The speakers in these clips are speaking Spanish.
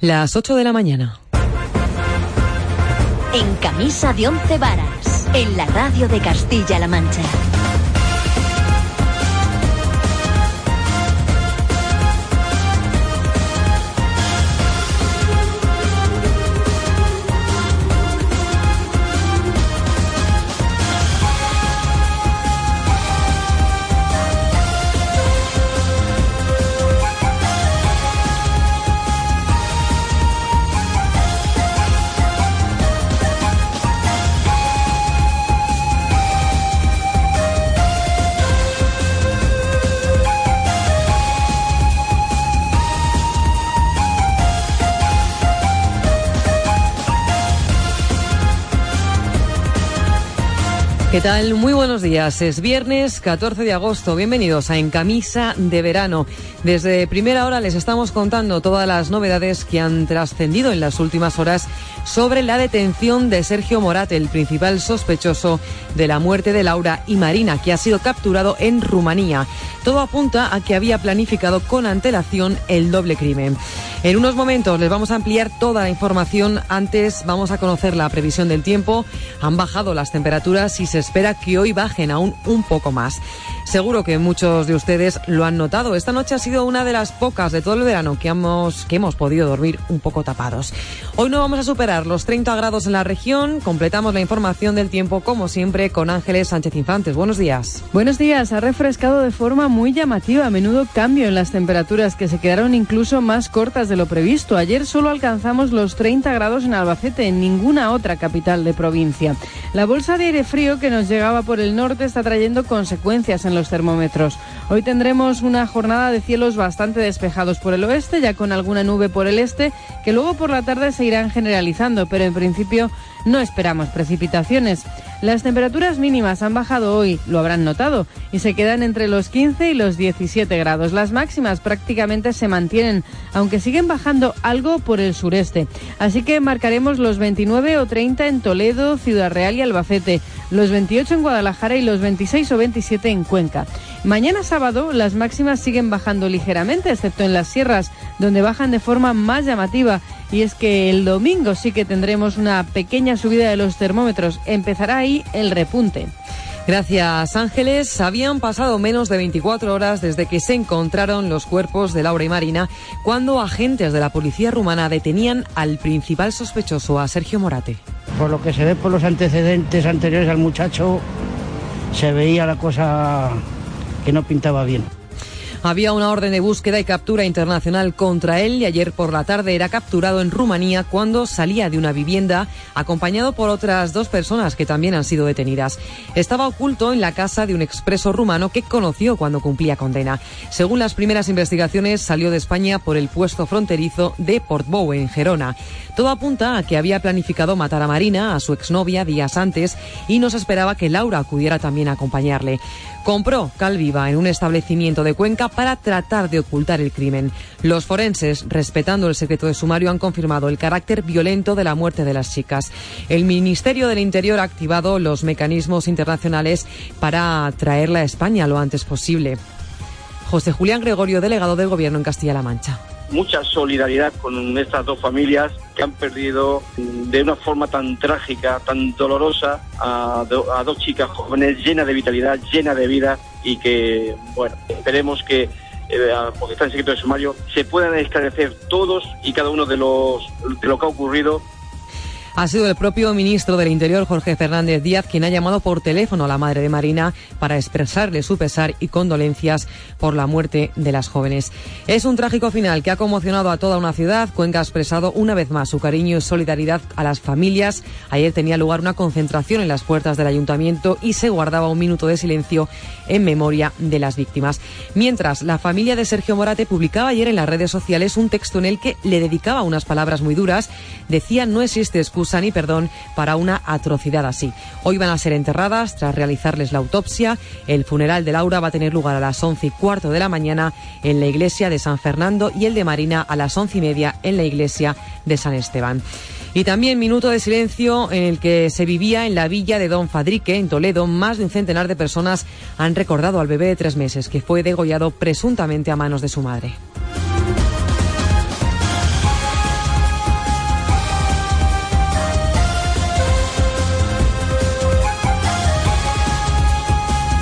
Las 8 de la mañana. En camisa de once varas, en la radio de Castilla-La Mancha. ¿Qué tal? Muy buenos días. Es viernes 14 de agosto. Bienvenidos a En Camisa de Verano. Desde primera hora les estamos contando todas las novedades que han trascendido en las últimas horas sobre la detención de Sergio Morat, el principal sospechoso de la muerte de Laura y Marina, que ha sido capturado en Rumanía. Todo apunta a que había planificado con antelación el doble crimen. En unos momentos les vamos a ampliar toda la información. Antes vamos a conocer la previsión del tiempo. Han bajado las temperaturas y se espera que hoy bajen aún un poco más. Seguro que muchos de ustedes lo han notado. Esta noche ha sido una de las pocas de todo el verano que hemos, que hemos podido dormir un poco tapados. Hoy no vamos a superar los 30 grados en la región. Completamos la información del tiempo, como siempre, con Ángeles Sánchez Infantes. Buenos días. Buenos días. Ha refrescado de forma muy llamativa. A menudo cambio en las temperaturas que se quedaron incluso más cortas de lo previsto. Ayer solo alcanzamos los 30 grados en Albacete, en ninguna otra capital de provincia. La bolsa de aire frío que nos llegaba por el norte está trayendo consecuencias en los termómetros. Hoy tendremos una jornada de cielos bastante despejados por el oeste, ya con alguna nube por el este, que luego por la tarde se irán generalizando, pero en principio no esperamos precipitaciones. Las temperaturas mínimas han bajado hoy, lo habrán notado, y se quedan entre los 15 y los 17 grados. Las máximas prácticamente se mantienen, aunque siguen bajando algo por el sureste. Así que marcaremos los 29 o 30 en Toledo, Ciudad Real y Albacete, los 28 en Guadalajara y los 26 o 27 en Cuenca. Mañana sábado las máximas siguen bajando ligeramente, excepto en las sierras, donde bajan de forma más llamativa. Y es que el domingo sí que tendremos una pequeña subida de los termómetros. Empezará ahí el repunte. Gracias, Ángeles. Habían pasado menos de 24 horas desde que se encontraron los cuerpos de Laura y Marina cuando agentes de la policía rumana detenían al principal sospechoso, a Sergio Morate. Por lo que se ve por los antecedentes anteriores al muchacho, se veía la cosa que no pintaba bien. Había una orden de búsqueda y captura internacional contra él y ayer por la tarde era capturado en Rumanía cuando salía de una vivienda acompañado por otras dos personas que también han sido detenidas. Estaba oculto en la casa de un expreso rumano que conoció cuando cumplía condena. Según las primeras investigaciones, salió de España por el puesto fronterizo de Portbou, en Gerona. Todo apunta a que había planificado matar a Marina, a su exnovia, días antes y no se esperaba que Laura acudiera también a acompañarle. Compró Calviva en un establecimiento de Cuenca para tratar de ocultar el crimen. Los forenses, respetando el secreto de sumario, han confirmado el carácter violento de la muerte de las chicas. El Ministerio del Interior ha activado los mecanismos internacionales para traerla a España lo antes posible. José Julián Gregorio, delegado del Gobierno en Castilla-La Mancha mucha solidaridad con estas dos familias que han perdido de una forma tan trágica, tan dolorosa a, dos chicas jóvenes llenas de vitalidad, llenas de vida y que, bueno, esperemos que eh, porque está en secreto de sumario, se puedan esclarecer todos y cada uno de los de lo que ha ocurrido Ha sido el propio ministro del Interior, Jorge Fernández Díaz, quien ha llamado por teléfono a la madre de Marina para expresarle su pesar y condolencias por la muerte de las jóvenes. Es un trágico final que ha conmocionado a toda una ciudad. Cuenca ha expresado una vez más su cariño y solidaridad a las familias. Ayer tenía lugar una concentración en las puertas del ayuntamiento y se guardaba un minuto de silencio en memoria de las víctimas. Mientras, la familia de Sergio Morate publicaba ayer en las redes sociales un texto en el que le dedicaba unas palabras muy duras. Decía no existe excusa ni perdón para una atrocidad así. Hoy van a ser enterradas tras realizarles la autopsia. El funeral de Laura va a tener lugar a las once y cuarto de la mañana en la iglesia de San Fernando y el de Marina a las once y media en la iglesia de San Esteban. Y también minuto de silencio en el que se vivía en la villa de Don Fadrique, en Toledo. Más de un centenar de personas han recordado al bebé de tres meses que fue degollado presuntamente a manos de su madre.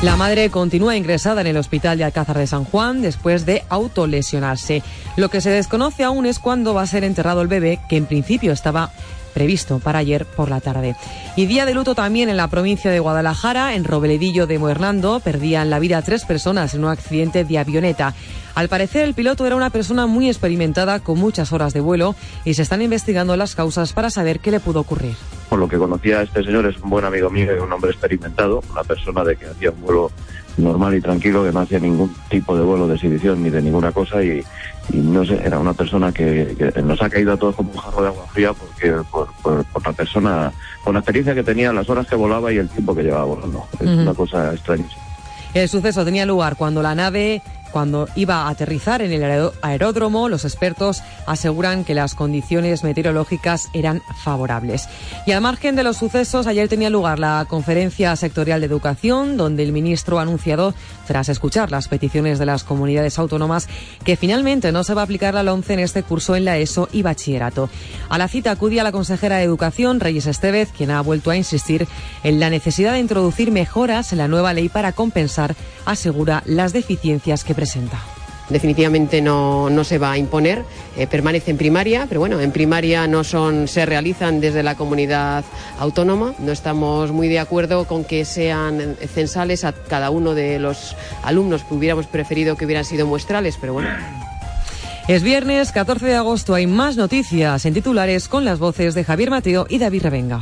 La madre continúa ingresada en el hospital de Alcázar de San Juan después de autolesionarse. Lo que se desconoce aún es cuándo va a ser enterrado el bebé, que en principio estaba previsto para ayer por la tarde. Y día de luto también en la provincia de Guadalajara, en Robledillo de Moernando, perdían la vida tres personas en un accidente de avioneta. Al parecer el piloto era una persona muy experimentada con muchas horas de vuelo y se están investigando las causas para saber qué le pudo ocurrir por lo que conocía a este señor, es un buen amigo mío un hombre experimentado, una persona de que hacía un vuelo normal y tranquilo, que no hacía ningún tipo de vuelo de exhibición ni de ninguna cosa y, no sé, era una persona que, nos ha caído a todos como un jarro de agua fría porque por, la persona, con la experiencia que tenía, las horas que volaba y el tiempo que llevaba volando. Es una cosa extrañísima. El suceso tenía lugar cuando la nave cuando iba a aterrizar en el aeródromo, los expertos aseguran que las condiciones meteorológicas eran favorables. Y al margen de los sucesos, ayer tenía lugar la conferencia sectorial de educación, donde el ministro ha anunciado, tras escuchar las peticiones de las comunidades autónomas, que finalmente no se va a aplicar la LOMCE en este curso en la ESO y bachillerato. A la cita acudía la consejera de Educación, Reyes Estevez, quien ha vuelto a insistir en la necesidad de introducir mejoras en la nueva ley para compensar, asegura, las deficiencias que Definitivamente no, se va a imponer, eh, permanece en primaria, pero bueno, en primaria no son, se realizan desde la comunidad autónoma. No estamos muy de acuerdo con que sean censales a cada uno de los alumnos que hubiéramos preferido que hubieran sido muestrales, pero bueno. Es viernes 14 de agosto, hay más noticias en titulares con las voces de Javier Mateo y David Revenga.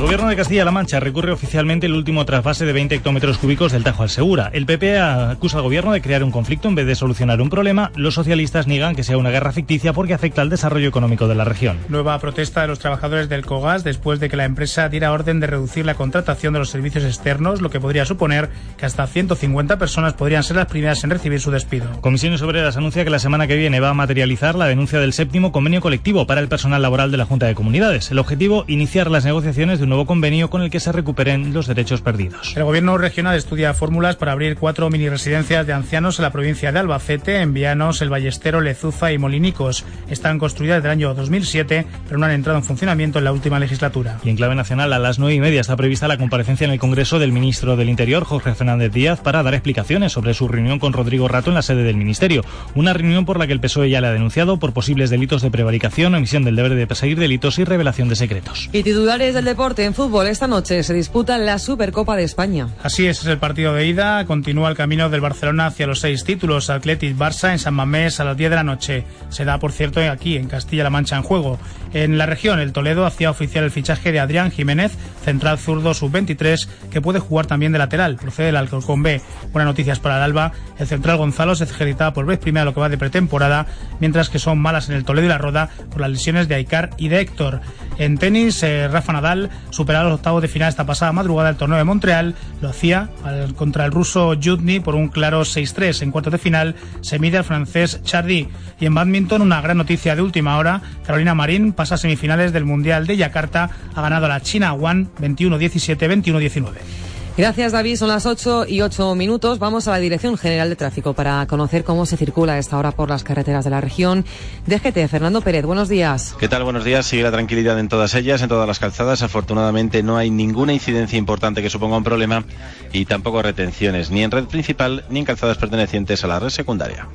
Gobierno de Castilla-La Mancha recurre oficialmente el último trasvase de 20 hectómetros cúbicos del Tajo al Segura. El PP acusa al Gobierno de crear un conflicto en vez de solucionar un problema. Los socialistas niegan que sea una guerra ficticia porque afecta al desarrollo económico de la región. Nueva protesta de los trabajadores del COGAS después de que la empresa diera orden de reducir la contratación de los servicios externos, lo que podría suponer que hasta 150 personas podrían ser las primeras en recibir su despido. Comisiones Obreras anuncia que la semana que viene va a materializar la denuncia del séptimo convenio colectivo para el personal laboral de la Junta de Comunidades. El objetivo, iniciar las negociaciones de un nuevo convenio con el que se recuperen los derechos perdidos. El gobierno regional estudia fórmulas para abrir cuatro mini residencias de ancianos en la provincia de Albacete, en Vianos, El Ballestero, Lezuza y Molinicos. Están construidas desde el año 2007, pero no han entrado en funcionamiento en la última legislatura. Y en clave nacional, a las nueve y media está prevista la comparecencia en el Congreso del ministro del Interior, Jorge Fernández Díaz, para dar explicaciones sobre su reunión con Rodrigo Rato en la sede del ministerio. Una reunión por la que el PSOE ya le ha denunciado por posibles delitos de prevaricación, omisión del deber de perseguir delitos y revelación de secretos. Y titulares del deporte en fútbol esta noche se disputa la Supercopa de España. Así es, es el partido de ida. Continúa el camino del Barcelona hacia los seis títulos. Atletic Barça en San Mamés a las 10 de la noche. Se da, por cierto, aquí en Castilla-La Mancha en juego. En la región, el Toledo hacía oficial el fichaje de Adrián Jiménez, central zurdo sub-23, que puede jugar también de lateral. Procede del Alcorcón B. Buenas noticias para el Alba. El central Gonzalo se ejercitaba por vez primera lo que va de pretemporada, mientras que son malas en el Toledo y la Roda por las lesiones de Aicar y de Héctor. En tenis, eh, Rafa Nadal superó los octavos de final esta pasada madrugada del torneo de Montreal. Lo hacía contra el ruso Jutny por un claro 6-3. En cuartos de final se mide al francés Chardy. Y en badminton, una gran noticia de última hora. Carolina Marín pasa a semifinales del Mundial de Yakarta. Ha ganado a la China One 21-17, 21-19. Gracias, David. Son las 8 y 8 minutos. Vamos a la Dirección General de Tráfico para conocer cómo se circula a esta hora por las carreteras de la región. DGT, Fernando Pérez, buenos días. ¿Qué tal? Buenos días. Sigue la tranquilidad en todas ellas, en todas las calzadas. Afortunadamente no hay ninguna incidencia importante que suponga un problema y tampoco retenciones, ni en red principal ni en calzadas pertenecientes a la red secundaria.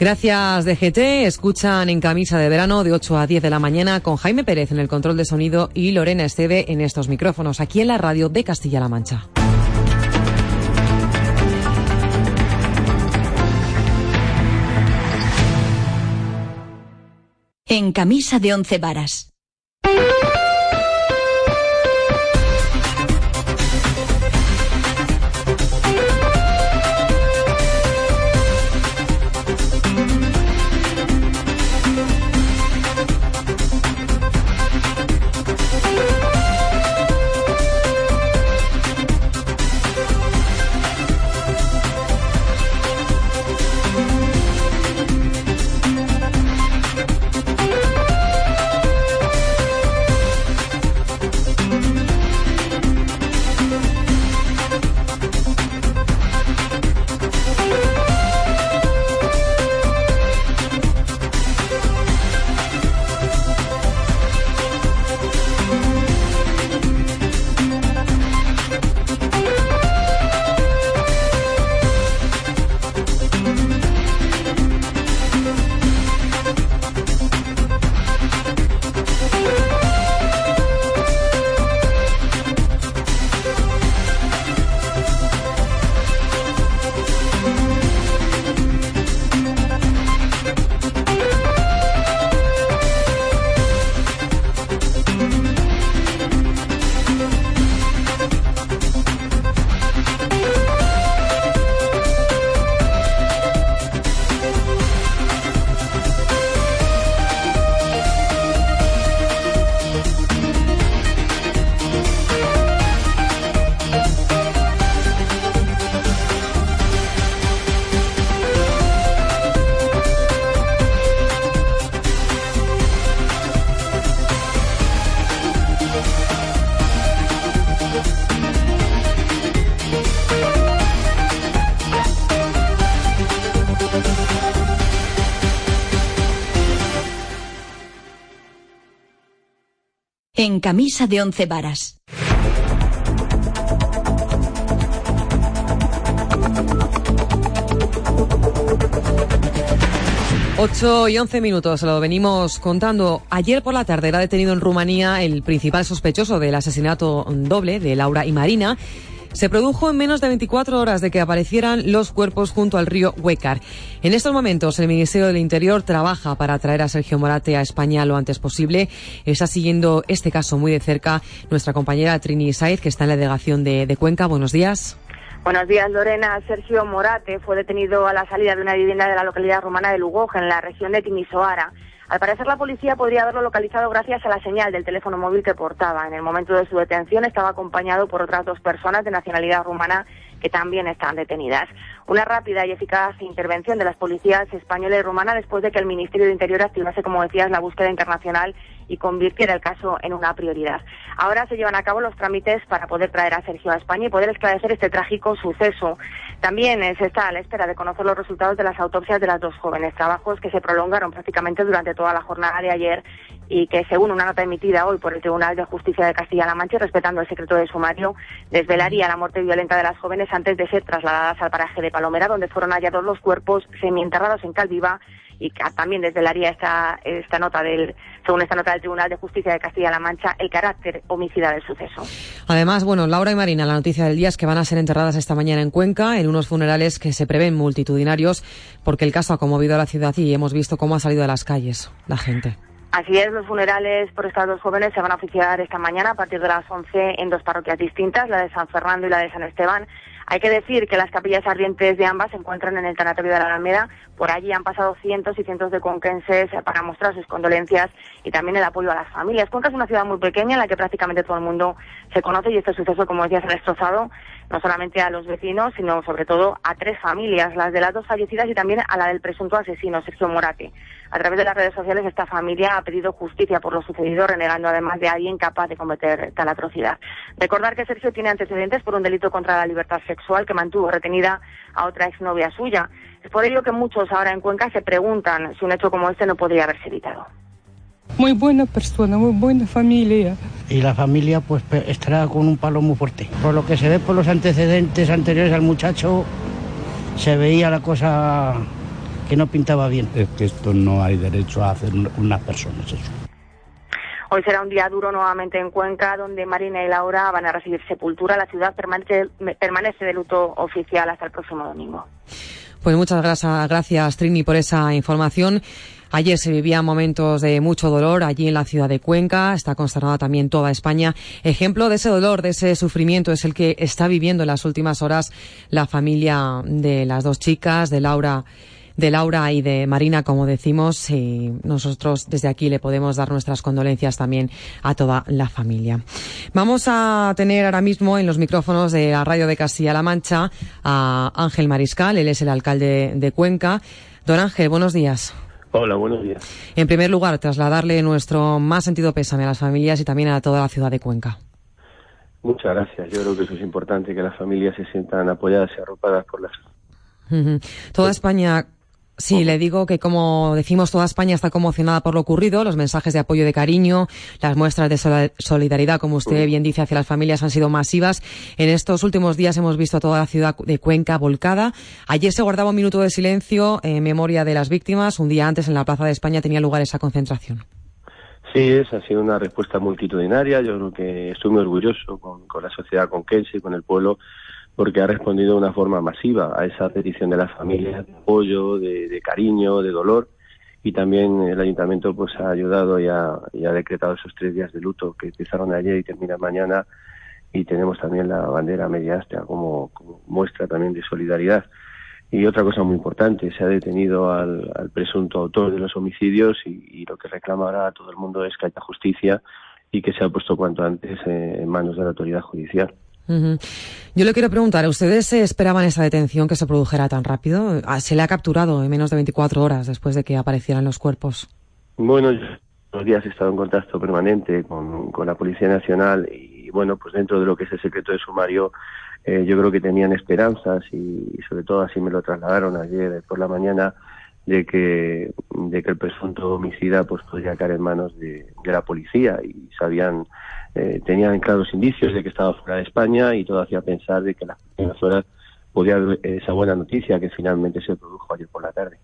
Gracias DGT. Escuchan en camisa de verano de 8 a 10 de la mañana con Jaime Pérez en el control de sonido y Lorena Esteve en estos micrófonos aquí en la radio de Castilla-La Mancha. En camisa de once varas. Camisa de once varas. Ocho y once minutos, lo venimos contando. Ayer por la tarde era detenido en Rumanía el principal sospechoso del asesinato doble de Laura y Marina se produjo en menos de 24 horas de que aparecieran los cuerpos junto al río Huecar. En estos momentos, el Ministerio del Interior trabaja para traer a Sergio Morate a España lo antes posible. Está siguiendo este caso muy de cerca nuestra compañera Trini Saiz, que está en la delegación de, de Cuenca. Buenos días. Buenos días, Lorena. Sergio Morate fue detenido a la salida de una vivienda de la localidad rumana de Lugoja, en la región de Timisoara. Al parecer, la policía podría haberlo localizado gracias a la señal del teléfono móvil que portaba. En el momento de su detención estaba acompañado por otras dos personas de nacionalidad rumana que también están detenidas. Una rápida y eficaz intervención de las policías española y rumana después de que el Ministerio de Interior activase, como decías, la búsqueda internacional y convirtiera el caso en una prioridad. Ahora se llevan a cabo los trámites para poder traer a Sergio a España y poder esclarecer este trágico suceso. También se está a la espera de conocer los resultados de las autopsias de las dos jóvenes, trabajos que se prolongaron prácticamente durante toda la jornada de ayer y que, según una nota emitida hoy por el Tribunal de Justicia de Castilla-La Mancha, respetando el secreto de sumario, desvelaría la muerte violenta de las jóvenes antes de ser trasladadas al paraje de Palomera, donde fueron hallados los cuerpos semienterrados en Calviva y también desvelaría esta, esta nota del, según esta nota del Tribunal de Justicia de Castilla-La Mancha, el carácter homicida del suceso. Además, bueno, Laura y Marina, la noticia del día es que van a ser enterradas esta mañana en Cuenca, en unos funerales que se prevén multitudinarios, porque el caso ha conmovido a la ciudad y hemos visto cómo ha salido de las calles la gente. Así es, los funerales por estas dos jóvenes se van a oficiar esta mañana a partir de las 11 en dos parroquias distintas, la de San Fernando y la de San Esteban. Hay que decir que las capillas ardientes de ambas se encuentran en el tanatorio de la Alameda. Por allí han pasado cientos y cientos de conquenses para mostrar sus condolencias y también el apoyo a las familias. Cuenca es una ciudad muy pequeña en la que prácticamente todo el mundo se conoce y este suceso, como decía, se ha destrozado no solamente a los vecinos, sino sobre todo a tres familias, las de las dos fallecidas y también a la del presunto asesino, Sergio Morate. A través de las redes sociales, esta familia ha pedido justicia por lo sucedido, renegando además de alguien capaz de cometer tal atrocidad. Recordar que Sergio tiene antecedentes por un delito contra la libertad sexual que mantuvo retenida a otra exnovia suya. Es por ello que muchos ahora en Cuenca se preguntan si un hecho como este no podría haberse evitado. Muy buena persona, muy buena familia. Y la familia pues estará con un palo muy fuerte. Por lo que se ve por los antecedentes anteriores al muchacho, se veía la cosa que no pintaba bien. Es que esto no hay derecho a hacer unas personas eso. Hoy será un día duro nuevamente en Cuenca, donde Marina y Laura van a recibir sepultura. La ciudad permanece, permanece de luto oficial hasta el próximo domingo. Pues muchas gracias, gracias Trini, por esa información. Ayer se vivían momentos de mucho dolor allí en la ciudad de Cuenca. Está consternada también toda España. Ejemplo de ese dolor, de ese sufrimiento, es el que está viviendo en las últimas horas la familia de las dos chicas, de Laura de Laura y de Marina, como decimos, y nosotros desde aquí le podemos dar nuestras condolencias también a toda la familia. Vamos a tener ahora mismo en los micrófonos de la radio de Castilla-La Mancha a Ángel Mariscal, él es el alcalde de Cuenca. Don Ángel, buenos días. Hola, buenos días. En primer lugar, trasladarle nuestro más sentido pésame a las familias y también a toda la ciudad de Cuenca. Muchas gracias. Yo creo que eso es importante, que las familias se sientan apoyadas y arropadas por las. Toda España Sí, le digo que como decimos, toda España está conmocionada por lo ocurrido. Los mensajes de apoyo de cariño, las muestras de solidaridad, como usted bien dice, hacia las familias han sido masivas. En estos últimos días hemos visto a toda la ciudad de Cuenca volcada. Ayer se guardaba un minuto de silencio en memoria de las víctimas. Un día antes en la Plaza de España tenía lugar esa concentración. Sí, esa ha sido una respuesta multitudinaria. Yo creo que estoy muy orgulloso con, con la sociedad conquense, con el pueblo porque ha respondido de una forma masiva a esa petición de las familias de apoyo, de, cariño, de dolor y también el ayuntamiento pues ha ayudado y ha, decretado esos tres días de luto que empezaron ayer y terminan mañana y tenemos también la bandera media como, como, muestra también de solidaridad. Y otra cosa muy importante, se ha detenido al, presunto autor de los homicidios y, lo que reclama ahora a todo el mundo es que haya justicia y que sea puesto cuanto antes en manos de la autoridad judicial. Yo le quiero preguntar, ¿ustedes esperaban esa detención que se produjera tan rápido? Ah, ¿Se le ha capturado en menos de 24 horas después de que aparecieran los cuerpos? Bueno, yo los días he estado en contacto permanente con, la Policía Nacional y, bueno, pues dentro de lo que es el secreto de sumario, eh, yo creo que tenían esperanzas y, sobre todo así me lo trasladaron ayer por la mañana de que, de que el presunto homicida pues podría caer en manos de la policía y sabían eh, tenían claros indicios de que estaba fuera de España y todo hacía pensar de que las primeras horas podía haber esa buena noticia que finalmente se produjo ayer por la tarde.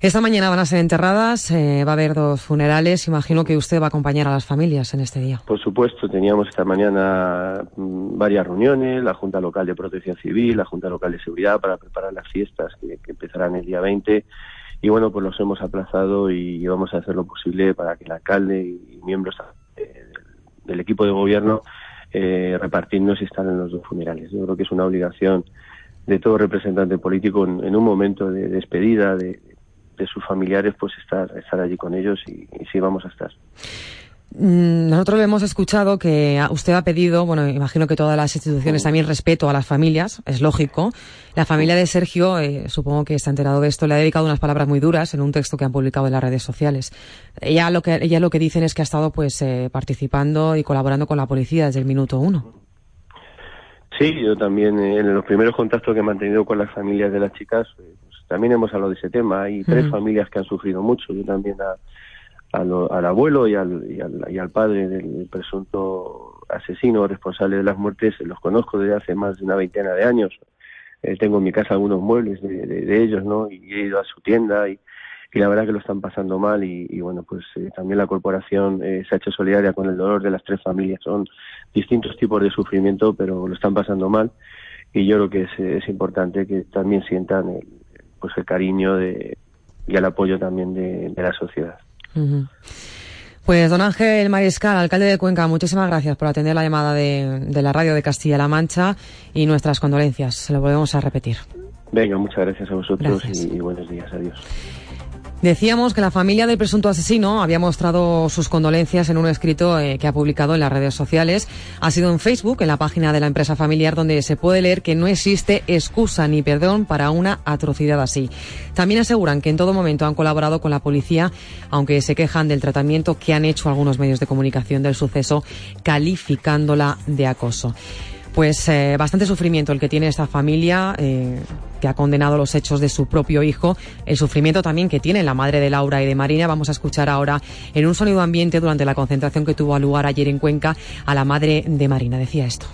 Esta mañana van a ser enterradas, eh, va a haber dos funerales. Imagino que usted va a acompañar a las familias en este día. Por supuesto, teníamos esta mañana mm, varias reuniones, la Junta Local de Protección Civil, la Junta Local de Seguridad, para preparar las fiestas que, que empezarán el día 20 y bueno, pues los hemos aplazado y vamos a hacer lo posible para que el alcalde y miembros del equipo de gobierno eh, repartirnos y estar en los dos funerales. Yo creo que es una obligación de todo representante político en, un momento de despedida de, sus familiares, pues estar, estar allí con ellos y sí vamos a estar. Mm, nosotros le hemos escuchado que usted ha pedido, bueno, imagino que todas las instituciones también respeto a las familias, es lógico. La familia de Sergio, eh, supongo que está enterado de esto, le ha dedicado unas palabras muy duras en un texto que han publicado en las redes sociales. Ella lo que, ella lo que dicen es que ha estado pues eh, participando y colaborando con la policía desde el minuto uno. Sí, yo también eh, en los primeros contactos que he mantenido con las familias de las chicas, pues, también hemos hablado de ese tema. Hay tres familias que han sufrido mucho. Yo también a al, abuelo y al, y al, padre del presunto asesino responsable de las muertes, los conozco desde hace más de una veintena de años. Eh, tengo en mi casa algunos muebles de, ellos, ¿no? Y he ido a su tienda y, la verdad que lo están pasando mal y, bueno, pues eh, también la corporación eh, se ha hecho solidaria con el dolor de las tres familias. Son distintos tipos de sufrimiento, pero lo están pasando mal y yo creo que es, es importante que también sientan el, pues el cariño de, y el apoyo también de la sociedad. Pues don Ángel Mariscal, alcalde de Cuenca, muchísimas gracias por atender la llamada de, la radio de Castilla-La Mancha y nuestras condolencias. Se lo volvemos a repetir. Venga, muchas gracias a vosotros y buenos días. Adiós. Decíamos que la familia del presunto asesino había mostrado sus condolencias en un escrito eh, que ha publicado en las redes sociales. Ha sido en Facebook, en la página de la empresa familiar, donde se puede leer que no existe excusa ni perdón para una atrocidad así. También aseguran que en todo momento han colaborado con la policía, aunque se quejan del tratamiento que han hecho algunos medios de comunicación del suceso, calificándola de acoso pues eh, bastante sufrimiento el que tiene esta familia eh, que ha condenado los hechos de su propio hijo, el sufrimiento también que tiene la madre de Laura y de Marina. Vamos a escuchar ahora en un sonido ambiente durante la concentración que tuvo lugar ayer en Cuenca a la madre de Marina. Decía esto.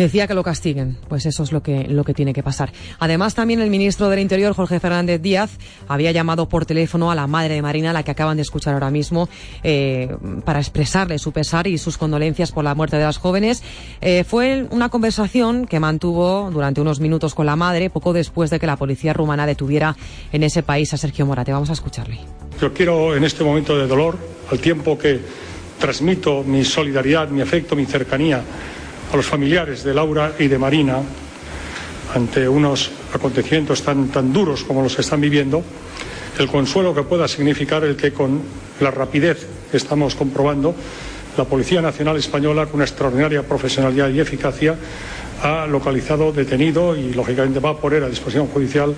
Decía que lo castiguen, pues eso es lo que, lo que tiene que pasar. Además, también el ministro del Interior, Jorge Fernández Díaz, había llamado por teléfono a la madre de Marina, la que acaban de escuchar ahora mismo, eh, para expresarle su pesar y sus condolencias por la muerte de las jóvenes. Eh, fue una conversación que mantuvo durante unos minutos con la madre, poco después de que la policía rumana detuviera en ese país a Sergio Morate. Vamos a escucharle. Yo quiero, en este momento de dolor, al tiempo que transmito mi solidaridad, mi afecto, mi cercanía, a los familiares de Laura y de Marina ante unos acontecimientos tan, tan duros como los que están viviendo, el consuelo que pueda significar el que con la rapidez que estamos comprobando, la Policía Nacional Española, con una extraordinaria profesionalidad y eficacia, ha localizado, detenido y, lógicamente, va a poner a disposición judicial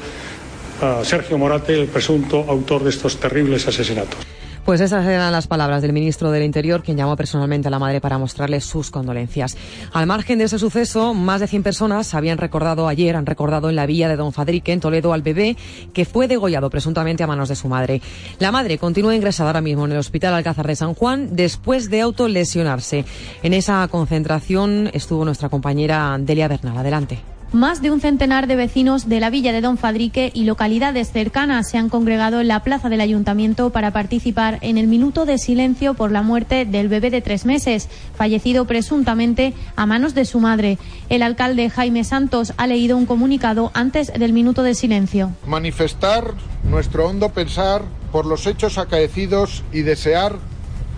a Sergio Morate, el presunto autor de estos terribles asesinatos. Pues esas eran las palabras del ministro del Interior, quien llamó personalmente a la madre para mostrarle sus condolencias. Al margen de ese suceso, más de 100 personas habían recordado ayer, han recordado en la villa de Don Fadrique, en Toledo, al bebé que fue degollado presuntamente a manos de su madre. La madre continúa ingresada ahora mismo en el Hospital Alcázar de San Juan después de autolesionarse. En esa concentración estuvo nuestra compañera Delia Bernal. Adelante. Más de un centenar de vecinos de la villa de Don Fadrique y localidades cercanas se han congregado en la plaza del ayuntamiento para participar en el minuto de silencio por la muerte del bebé de tres meses, fallecido presuntamente a manos de su madre. El alcalde Jaime Santos ha leído un comunicado antes del minuto de silencio. Manifestar nuestro hondo pensar por los hechos acaecidos y desear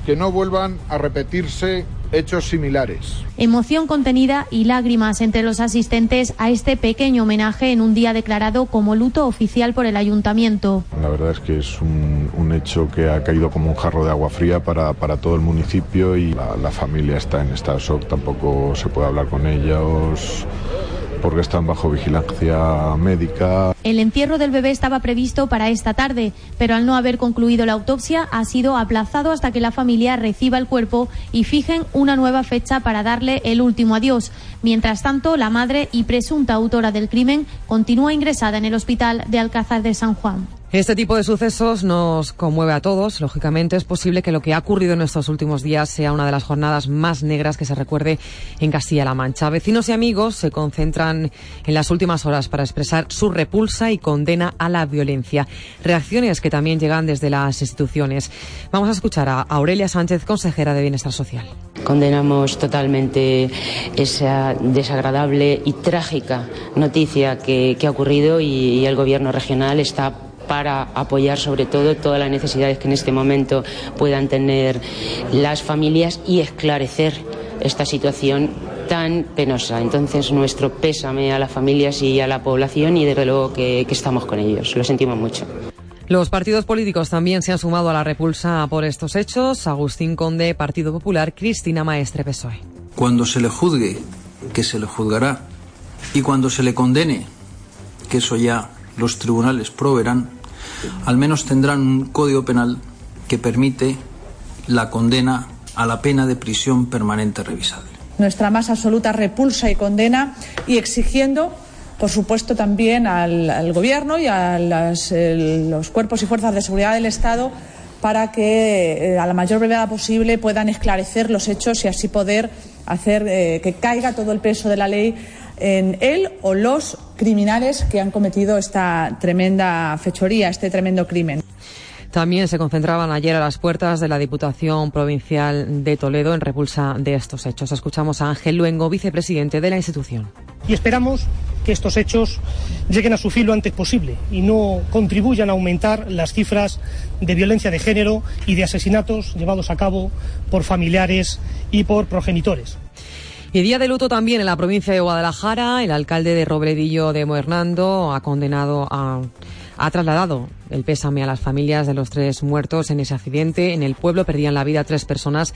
que no vuelvan a repetirse hechos similares. Emoción contenida y lágrimas entre los asistentes a este pequeño homenaje en un día declarado como luto oficial por el ayuntamiento. La verdad es que es un, hecho que ha caído como un jarro de agua fría para, para todo el municipio y la, la familia está en estado shock, tampoco se puede hablar con ellos porque están bajo vigilancia médica. El encierro del bebé estaba previsto para esta tarde, pero al no haber concluido la autopsia ha sido aplazado hasta que la familia reciba el cuerpo y fijen una nueva fecha para darle el último adiós. Mientras tanto, la madre y presunta autora del crimen continúa ingresada en el hospital de Alcázar de San Juan. Este tipo de sucesos nos conmueve a todos. Lógicamente, es posible que lo que ha ocurrido en estos últimos días sea una de las jornadas más negras que se recuerde en Castilla-La Mancha. Vecinos y amigos se concentran en las últimas horas para expresar su repulsa y condena a la violencia. Reacciones que también llegan desde las instituciones. Vamos a escuchar a Aurelia Sánchez, consejera de Bienestar Social. Condenamos totalmente esa desagradable y trágica noticia que, ha ocurrido y el Gobierno regional está para apoyar sobre todo todas las necesidades que en este momento puedan tener las familias y esclarecer esta situación tan penosa. Entonces, nuestro pésame a las familias y a la población y desde luego que, estamos con ellos. Lo sentimos mucho. Los partidos políticos también se han sumado a la repulsa por estos hechos. Agustín Conde, Partido Popular, Cristina Maestre, PSOE. Cuando se le juzgue, que se le juzgará, y cuando se le condene, que eso ya los tribunales proveerán, al menos tendrán un código penal que permite la condena a la pena de prisión permanente revisable. Nuestra más absoluta repulsa y condena y exigiendo por supuesto, también al, Gobierno y a los cuerpos y fuerzas de seguridad del Estado para que eh, a la mayor brevedad posible puedan esclarecer los hechos y así poder hacer eh, que caiga todo el peso de la ley en él o los criminales que han cometido esta tremenda fechoría, este tremendo crimen. También se concentraban ayer a las puertas de la Diputación Provincial de Toledo en repulsa de estos hechos. Escuchamos a Ángel Luengo, vicepresidente de la institución. Y esperamos que estos hechos lleguen a su fin lo antes posible y no contribuyan a aumentar las cifras de violencia de género y de asesinatos llevados a cabo por familiares y por progenitores. Y día de luto también en la provincia de Guadalajara. El alcalde de Robledillo de Moernando ha condenado a ha trasladado el pésame a las familias de los tres muertos en ese accidente. En el pueblo perdían la vida tres personas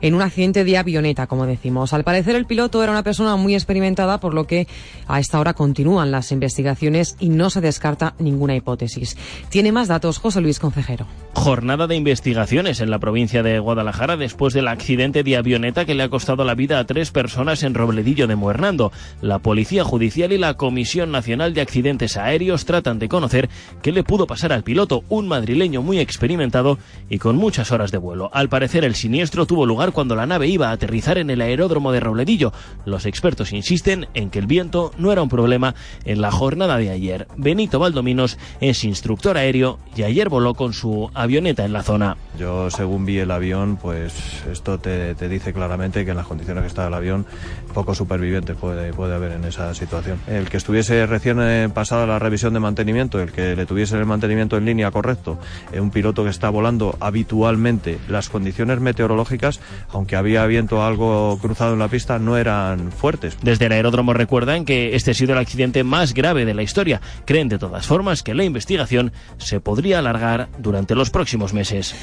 en un accidente de avioneta, como decimos. Al parecer el piloto era una persona muy experimentada, por lo que a esta hora continúan las investigaciones y no se descarta ninguna hipótesis. Tiene más datos José Luis Concejero. Jornada de investigaciones en la provincia de Guadalajara después del accidente de avioneta que le ha costado la vida a tres personas en Robledillo de Muernando. La Policía Judicial y la Comisión Nacional de Accidentes Aéreos tratan de conocer qué le pudo pasar al piloto, un madrileño muy experimentado y con muchas horas de vuelo. Al parecer el siniestro tuvo lugar cuando la nave iba a aterrizar en el aeródromo de Robledillo. Los expertos insisten en que el viento no era un problema en la jornada de ayer. Benito Valdominos es instructor aéreo y ayer voló con su avioneta en la zona. Yo, según vi el avión, pues esto te, dice claramente que en las condiciones que está el avión, pocos supervivientes puede, puede haber en esa situación. El que estuviese recién eh, pasada la revisión de mantenimiento, el que le tuviese el mantenimiento en línea correcto, eh, un piloto que está volando habitualmente, las condiciones meteorológicas, aunque había viento algo cruzado en la pista, no eran fuertes. Desde el aeródromo recuerdan que este ha sido el accidente más grave de la historia. Creen de todas formas que la investigación se podría alargar durante los próximos meses.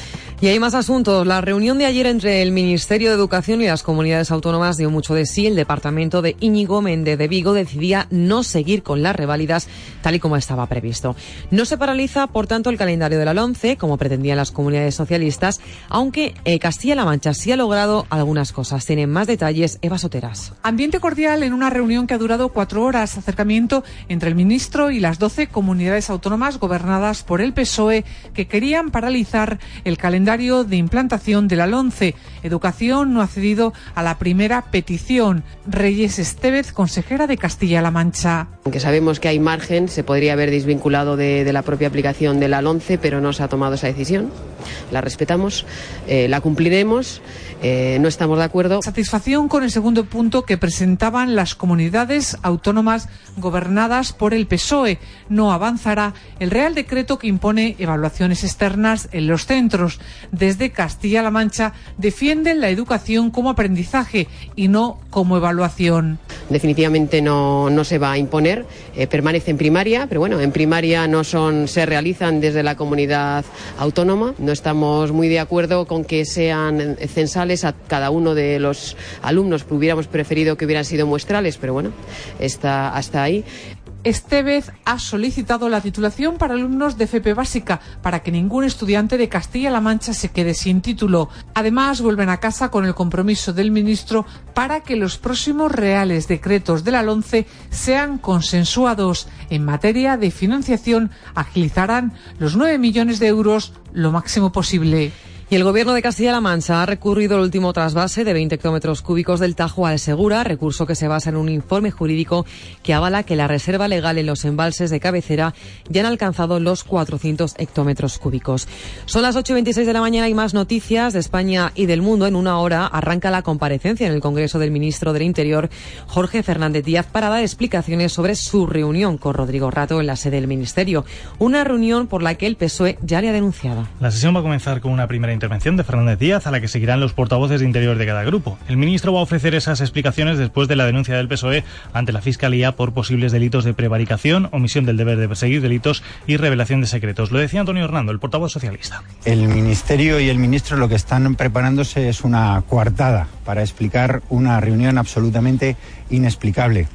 Y hay más asuntos. La reunión de ayer entre el Ministerio de Educación y las comunidades autónomas dio mucho de sí. El departamento de Íñigo Méndez de Vigo decidía no seguir con las reválidas tal y como estaba previsto. No se paraliza, por tanto, el calendario de la LONCE, como pretendían las comunidades socialistas, aunque eh, Castilla-La Mancha sí ha logrado algunas cosas. Tienen más detalles Eva Soteras. Ambiente cordial en una reunión que ha durado cuatro horas. Acercamiento entre el ministro y las doce comunidades autónomas gobernadas por el PSOE que querían paralizar el calendario de implantación de la LONCE. Educación no ha cedido a la primera petición. Reyes Estevez, consejera de Castilla-La Mancha. Aunque sabemos que hay margen, se podría haber desvinculado de, de la propia aplicación de la LONCE, pero no se ha tomado esa decisión. La respetamos, eh, la cumpliremos, eh, no estamos de acuerdo. Satisfacción con el segundo punto que presentaban las comunidades autónomas gobernadas por el PSOE. No avanzará el Real Decreto que impone evaluaciones externas en los centros. Desde Castilla-La Mancha defienden la educación como aprendizaje y no como evaluación. Definitivamente no, no se va a imponer, eh, permanece en primaria, pero bueno, en primaria no son, se realizan desde la comunidad autónoma. No estamos muy de acuerdo con que sean censales a cada uno de los alumnos. Hubiéramos preferido que hubieran sido muestrales, pero bueno, está hasta ahí. Estevez ha solicitado la titulación para alumnos de FP básica para que ningún estudiante de Castilla-La Mancha se quede sin título. Además, vuelven a casa con el compromiso del ministro para que los próximos reales decretos de la LONCE sean consensuados. En materia de financiación, agilizarán los 9 millones de euros lo máximo posible. Y el gobierno de Castilla-La Mancha ha recurrido al último trasvase de 20 kilómetros cúbicos del Tajo al Segura, recurso que se basa en un informe jurídico que avala que la reserva legal en los embalses de cabecera ya han alcanzado los 400 hectómetros cúbicos. Son las 8 y 26 de la mañana y más noticias de España y del mundo. En una hora arranca la comparecencia en el Congreso del ministro del Interior, Jorge Fernández Díaz, para dar explicaciones sobre su reunión con Rodrigo Rato en la sede del Ministerio. Una reunión por la que el PSOE ya le ha denunciado. La sesión va a comenzar con una primera intervención de Fernández Díaz, a la que seguirán los portavoces de interior de cada grupo. El ministro va a ofrecer esas explicaciones después de la denuncia del PSOE ante la Fiscalía por posibles delitos de prevaricación, omisión del deber de perseguir delitos y revelación de secretos. Lo decía Antonio Hernando, el portavoz socialista. El ministerio y el ministro lo que están preparándose es una coartada para explicar una reunión absolutamente inexplicable.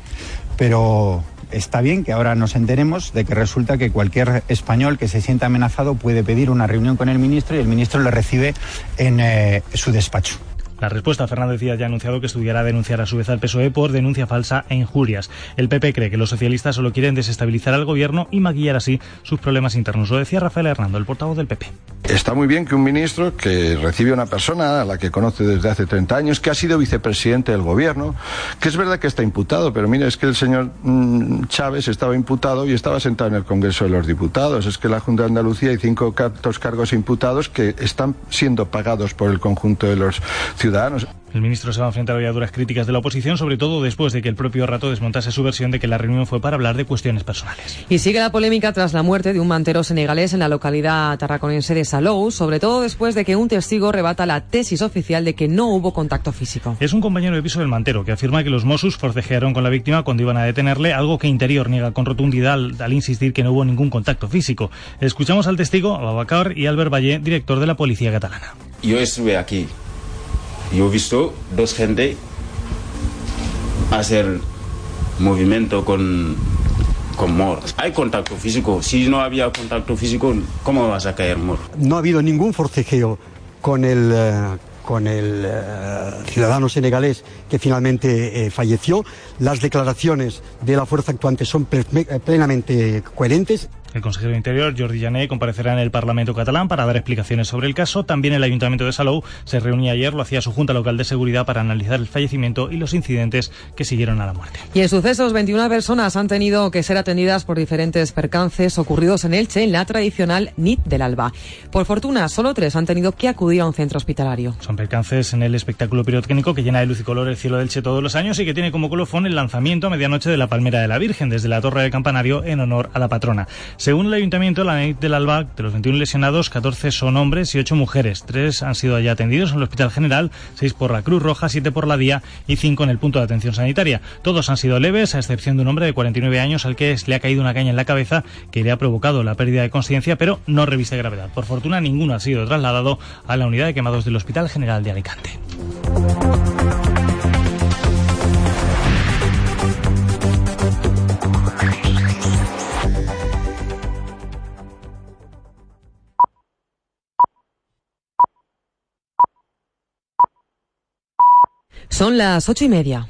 Pero está bien que ahora nos enteremos de que resulta que cualquier español que se sienta amenazado puede pedir una reunión con el ministro y el ministro le recibe en eh, su despacho. La respuesta, Fernández Díaz ya ha anunciado que estudiará denunciar a su vez al PSOE por denuncia falsa e injurias. El PP cree que los socialistas solo quieren desestabilizar al gobierno y maquillar así sus problemas internos. Lo decía Rafael Hernando, el portavoz del PP. Está muy bien que un ministro que recibe a una persona a la que conoce desde hace 30 años, que ha sido vicepresidente del gobierno, que es verdad que está imputado, pero mire, es que el señor mmm, Chávez estaba imputado y estaba sentado en el Congreso de los Diputados. Es que la Junta de Andalucía hay cinco cargos imputados que están siendo pagados por el conjunto de los ciudadanos. El ministro se va a enfrentar hoy a duras críticas de la oposición, sobre todo después de que el propio Rato desmontase su versión de que la reunión fue para hablar de cuestiones personales. Y sigue la polémica tras la muerte de un mantero senegalés en la localidad tarraconense de Salou, sobre todo después de que un testigo rebata la tesis oficial de que no hubo contacto físico. Es un compañero de piso del mantero que afirma que los Mossos forcejearon con la víctima cuando iban a detenerle, algo que Interior niega con rotundidad al, al insistir que no hubo ningún contacto físico. Escuchamos al testigo, Ababacar y Albert Valle, director de la policía catalana. Yo estuve aquí yo he visto dos gente hacer movimiento con, con Mor. Hay contacto físico. Si no había contacto físico, ¿cómo vas a caer Mor? No ha habido ningún forcejeo con el, uh, con el uh, ciudadano senegalés que finalmente eh, falleció. Las declaraciones de la fuerza actuante son plenamente coherentes. El consejero de Interior, Jordi Jané, comparecerá en el Parlamento catalán para dar explicaciones sobre el caso. También el Ayuntamiento de Salou se reunía ayer, lo hacía su Junta Local de Seguridad para analizar el fallecimiento y los incidentes que siguieron a la muerte. Y en sucesos, 21 personas han tenido que ser atendidas por diferentes percances ocurridos en Elche, en la tradicional NIT del Alba. Por fortuna, solo tres han tenido que acudir a un centro hospitalario. Son percances en el espectáculo pirotécnico que llena de luz y color el cielo de Elche todos los años y que tiene como colofón el lanzamiento a medianoche de la Palmera de la Virgen desde la Torre del Campanario en honor a la patrona. Según el Ayuntamiento, la NIT del Alba, de los 21 lesionados, 14 son hombres y 8 mujeres. Tres han sido ya atendidos en el Hospital General, 6 por la Cruz Roja, 7 por la Día y 5 en el punto de atención sanitaria. Todos han sido leves, a excepción de un hombre de 49 años al que le ha caído una caña en la cabeza que le ha provocado la pérdida de conciencia, pero no reviste gravedad. Por fortuna, ninguno ha sido trasladado a la unidad de quemados del Hospital General de Alicante. Son las ocho y media.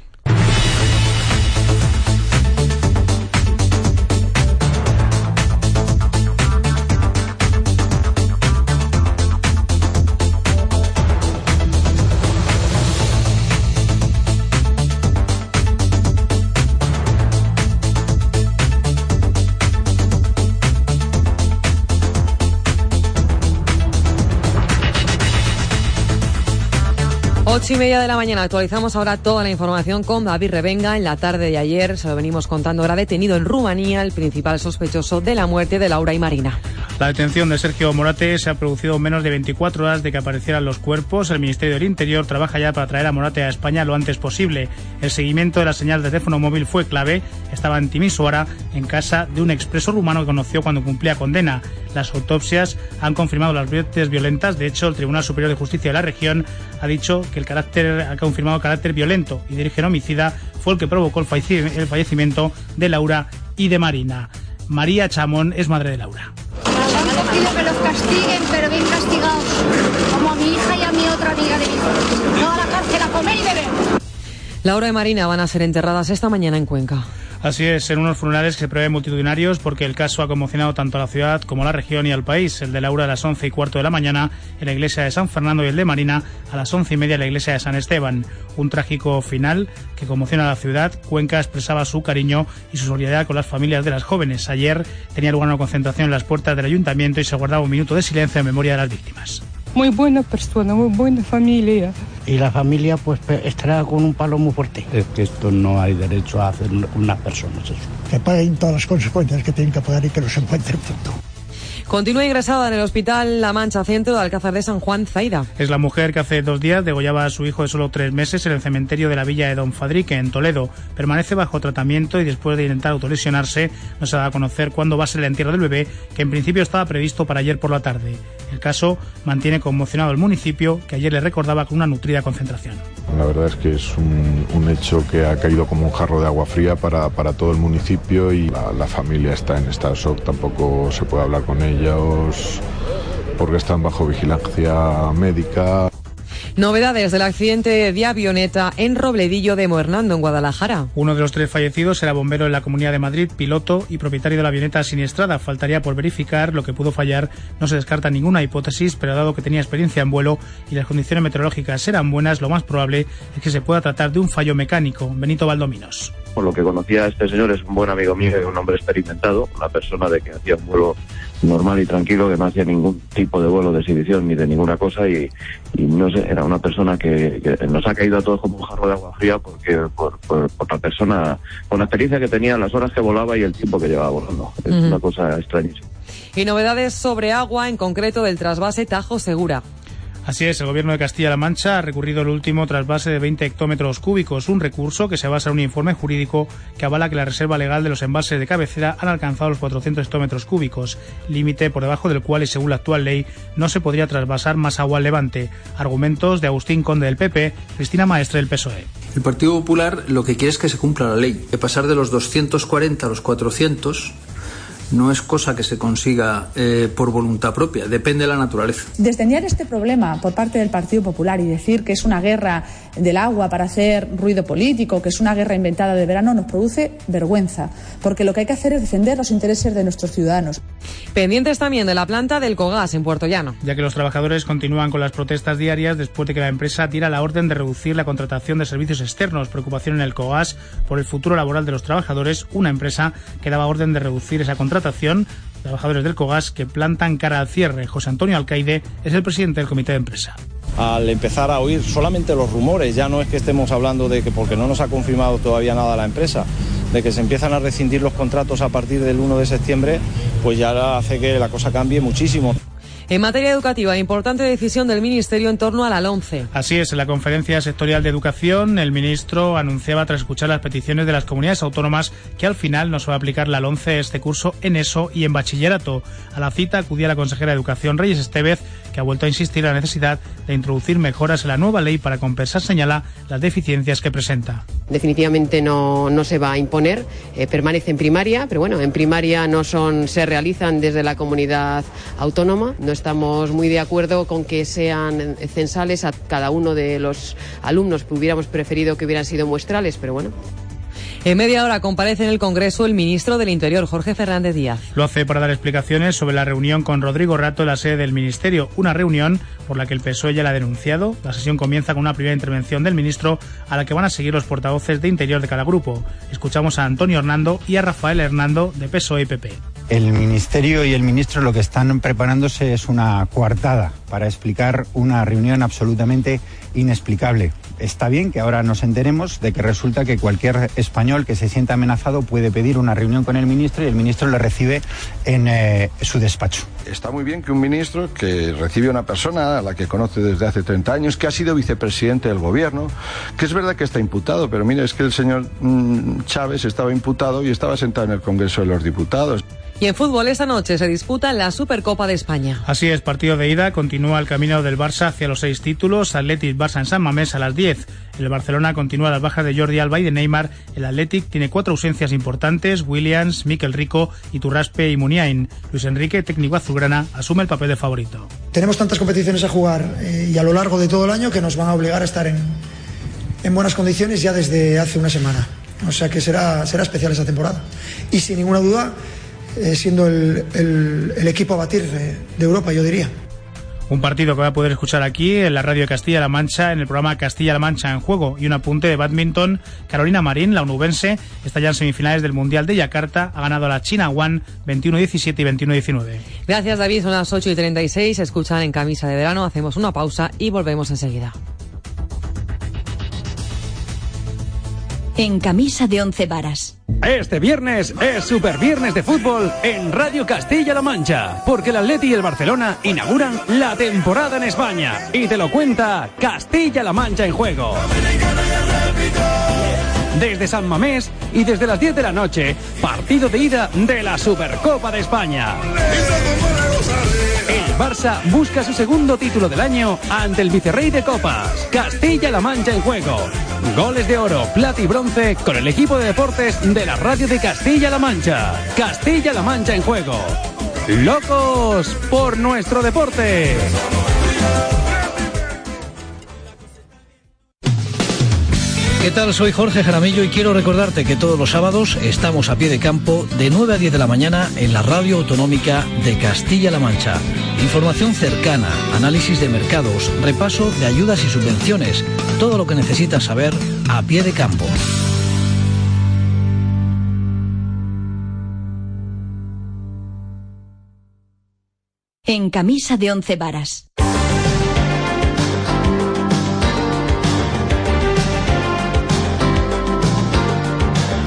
Ocho y media de la mañana actualizamos ahora toda la información con David Revenga. En la tarde de ayer, se lo venimos contando, era detenido en Rumanía el principal sospechoso de la muerte de Laura y Marina. La detención de Sergio Morate se ha producido en menos de 24 horas de que aparecieran los cuerpos. El Ministerio del Interior trabaja ya para traer a Morate a España lo antes posible. El seguimiento de la señal de teléfono móvil fue clave. Estaba en Timisoara, en casa de un expreso rumano que conoció cuando cumplía condena. Las autopsias han confirmado las muertes violentas. De hecho, el Tribunal Superior de Justicia de la región ha dicho que el carácter ha confirmado carácter violento y de origen homicida fue el que provocó el fallecimiento de Laura y de Marina. María Chamón es madre de Laura. Pido que los castiguen, pero bien castigados. Como a mi hija y a mi otra amiga de mi hijo. No a la cárcel a comer y beber. Laura y Marina van a ser enterradas esta mañana en Cuenca. Así es, en unos funerales que se prevén multitudinarios porque el caso ha conmocionado tanto a la ciudad como a la región y al país. El de Laura a las once y cuarto de la mañana en la iglesia de San Fernando y el de Marina a las once y media en la iglesia de San Esteban. Un trágico final que conmociona a la ciudad. Cuenca expresaba su cariño y su solidaridad con las familias de las jóvenes. Ayer tenía lugar una concentración en las puertas del ayuntamiento y se guardaba un minuto de silencio en memoria de las víctimas. Muy buena persona, muy buena familia. Y la familia pues estará con un palo muy fuerte. Es que esto no hay derecho a hacer unas personas eso. Que paguen todas las consecuencias que tienen que pagar y que los encuentren pronto. Continúa ingresada en el hospital La Mancha Centro de Alcázar de San Juan, Zaida. Es la mujer que hace dos días degollaba a su hijo de solo tres meses en el cementerio de la villa de Don Fadrique, en Toledo. Permanece bajo tratamiento y después de intentar autolesionarse, no se da a conocer cuándo va a ser el entierro del bebé, que en principio estaba previsto para ayer por la tarde. El caso mantiene conmocionado el municipio, que ayer le recordaba con una nutrida concentración. La verdad es que es un, un hecho que ha caído como un jarro de agua fría para, para todo el municipio y la, la familia está en estado shock, tampoco se puede hablar con ellos porque están bajo vigilancia médica. Novedades del accidente de avioneta en Robledillo de Moernando, en Guadalajara. Uno de los tres fallecidos era bombero en la Comunidad de Madrid, piloto y propietario de la avioneta siniestrada. Faltaría por verificar lo que pudo fallar. No se descarta ninguna hipótesis, pero dado que tenía experiencia en vuelo y las condiciones meteorológicas eran buenas, lo más probable es que se pueda tratar de un fallo mecánico. Benito Valdominos. Por lo que conocía a este señor, es un buen amigo mío y un hombre experimentado, una persona de que hacía un vuelo normal y tranquilo, que no hacía ningún tipo de vuelo de exhibición ni de ninguna cosa y, y no sé, era una persona que, que, nos ha caído a todos como un jarro de agua fría porque por, por, por, la persona, con la experiencia que tenía, las horas que volaba y el tiempo que llevaba volando. Es uh -huh. una cosa extrañísima. Y novedades sobre agua, en concreto del trasvase Tajo Segura. Así es, el gobierno de Castilla-La Mancha ha recurrido el último trasvase de 20 hectómetros cúbicos, un recurso que se basa en un informe jurídico que avala que la reserva legal de los embalses de cabecera han alcanzado los 400 hectómetros cúbicos, límite por debajo del cual y según la actual ley no se podría trasvasar más agua al levante. Argumentos de Agustín Conde del PP, Cristina Maestre del PSOE. El Partido Popular lo que quiere es que se cumpla la ley, que pasar de los 240 a los 400 no es cosa que se consiga eh, por voluntad propia, depende de la naturaleza. Desdeñar este problema por parte del Partido Popular y decir que es una guerra del agua para hacer ruido político, que es una guerra inventada de verano, nos produce vergüenza, porque lo que hay que hacer es defender los intereses de nuestros ciudadanos. Pendientes también de la planta del Cogas en Puerto Llano. Ya que los trabajadores continúan con las protestas diarias después de que la empresa tira la orden de reducir la contratación de servicios externos, preocupación en el Cogas por el futuro laboral de los trabajadores, una empresa que daba orden de reducir esa contratación trabajadores del COGAS que plantan cara al cierre. José Antonio Alcaide es el presidente del comité de empresa al empezar a oír solamente los rumores, ya no es que estemos hablando de que, porque no nos ha confirmado todavía nada la empresa, de que se empiezan a rescindir los contratos a partir del 1 de septiembre, pues ya hace que la cosa cambie muchísimo. En materia educativa, importante decisión del Ministerio en torno a la LONCE. Así es, en la conferencia sectorial de educación, el ministro anunciaba tras escuchar las peticiones de las comunidades autónomas que al final no se va a aplicar la LONCE este curso en ESO y en bachillerato. A la cita acudía la consejera de Educación Reyes Estevez, que ha vuelto a insistir en la necesidad de introducir mejoras en la nueva ley para compensar, señala, las deficiencias que presenta. Definitivamente no, no se va a imponer, eh, permanece en primaria, pero bueno, en primaria no son, se realizan desde la comunidad autónoma. No estamos muy de acuerdo con que sean censales a cada uno de los alumnos. Hubiéramos preferido que hubieran sido muestrales, pero bueno. En media hora comparece en el Congreso el ministro del Interior, Jorge Fernández Díaz. Lo hace para dar explicaciones sobre la reunión con Rodrigo Rato en la sede del Ministerio. Una reunión por la que el PSOE ya la ha denunciado. La sesión comienza con una primera intervención del ministro a la que van a seguir los portavoces de Interior de cada grupo. Escuchamos a Antonio Hernando y a Rafael Hernando de PSOE y PP. El Ministerio y el Ministro lo que están preparándose es una coartada para explicar una reunión absolutamente inexplicable está bien que ahora nos enteremos de que resulta que cualquier español que se sienta amenazado puede pedir una reunión con el ministro y el ministro le recibe en eh, su despacho. Está muy bien que un ministro que recibe a una persona a la que conoce desde hace 30 años, que ha sido vicepresidente del gobierno, que es verdad que está imputado, pero mire, es que el señor mm, Chávez estaba imputado y estaba sentado en el Congreso de los Diputados. Y en fútbol esta noche se disputa la Supercopa de España. Así es, partido de ida, continúa el camino del Barça hacia los seis títulos, Atletic Barça en San Mamés a las 10. El Barcelona continúa las bajas de Jordi Alba y de Neymar. El Athletic tiene cuatro ausencias importantes, Williams, Mikel Rico, Iturraspe y Muniain. Luis Enrique, técnico azulgrana, asume el papel de favorito. Tenemos tantas competiciones a jugar eh, y a lo largo de todo el año que nos van a obligar a estar en, en buenas condiciones ya desde hace una semana. O sea que será, será especial esa temporada. Y sin ninguna duda eh, siendo el, equipo a batir de, Europa, yo diría. Un partido que va a poder escuchar aquí en la radio de Castilla-La Mancha, en el programa Castilla-La Mancha en juego. Y un apunte de badminton. Carolina Marín, la unubense, está ya en semifinales del Mundial de Yakarta. Ha ganado a la China One 21-17 y 21-19. Gracias, David. Son las 8 y 36. Escuchan en camisa de verano. Hacemos una pausa y volvemos enseguida. En camisa de once varas. Este viernes es Super Viernes de Fútbol en Radio Castilla-La Mancha, porque el Atleti y el Barcelona inauguran la temporada en España. Y te lo cuenta Castilla-La Mancha en juego. Desde San Mamés y desde las 10 de la noche, partido de ida de la Supercopa de España. Barça busca su segundo título del año ante el vicerrey de Copas, Castilla-La Mancha en juego. Goles de oro, plata y bronce con el equipo de deportes de la radio de Castilla-La Mancha. Castilla-La Mancha en juego. Locos por nuestro deporte. ¿Qué tal? Soy Jorge Jaramillo y quiero recordarte que todos los sábados estamos a pie de campo de 9 a 10 de la mañana en la radio autonómica de Castilla-La Mancha. Información cercana, análisis de mercados, repaso de ayudas y subvenciones, todo lo que necesitas saber a pie de campo. En camisa de once varas.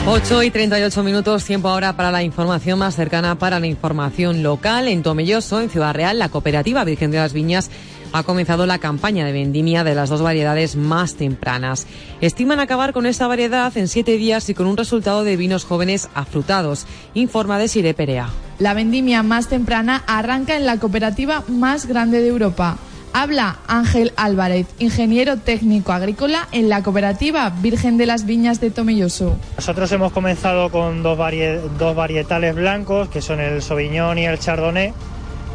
8 y 38 minutos, tiempo ahora para la información más cercana, para la información local. En Tomelloso, en Ciudad Real, la cooperativa Virgen de las Viñas ha comenzado la campaña de vendimia de las dos variedades más tempranas. Estiman acabar con esta variedad en siete días y con un resultado de vinos jóvenes afrutados, informa de Sire Perea. La vendimia más temprana arranca en la cooperativa más grande de Europa Habla Ángel Álvarez, ingeniero técnico agrícola en la cooperativa Virgen de las Viñas de Tomelloso. Nosotros hemos comenzado con dos, dos varietales blancos, que son el Sauvignon y el Chardonnay,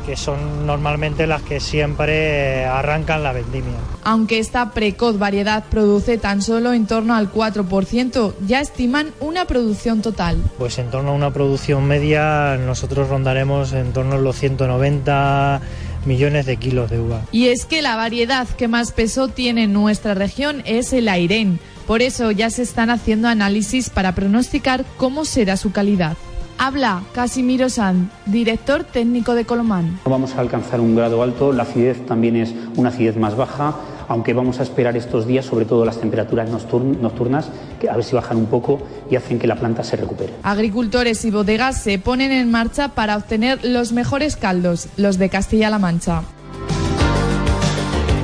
que son normalmente las que siempre arrancan la vendimia. Aunque esta precoz variedad produce tan solo en torno al 4%, ya estiman una producción total. Pues en torno a una producción media nosotros rondaremos en torno a los 190 millones de kilos de uva. Y es que la variedad que más peso tiene en nuestra región es el Airén. Por eso ya se están haciendo análisis para pronosticar cómo será su calidad. Habla Casimiro San, director técnico de Colomán. Vamos a alcanzar un grado alto, la acidez también es una acidez más baja, aunque vamos a esperar estos días, sobre todo las temperaturas nocturnas, que a ver si bajan un poco y hacen que la planta se recupere. Agricultores y bodegas se ponen en marcha para obtener los mejores caldos, los de Castilla-La Mancha.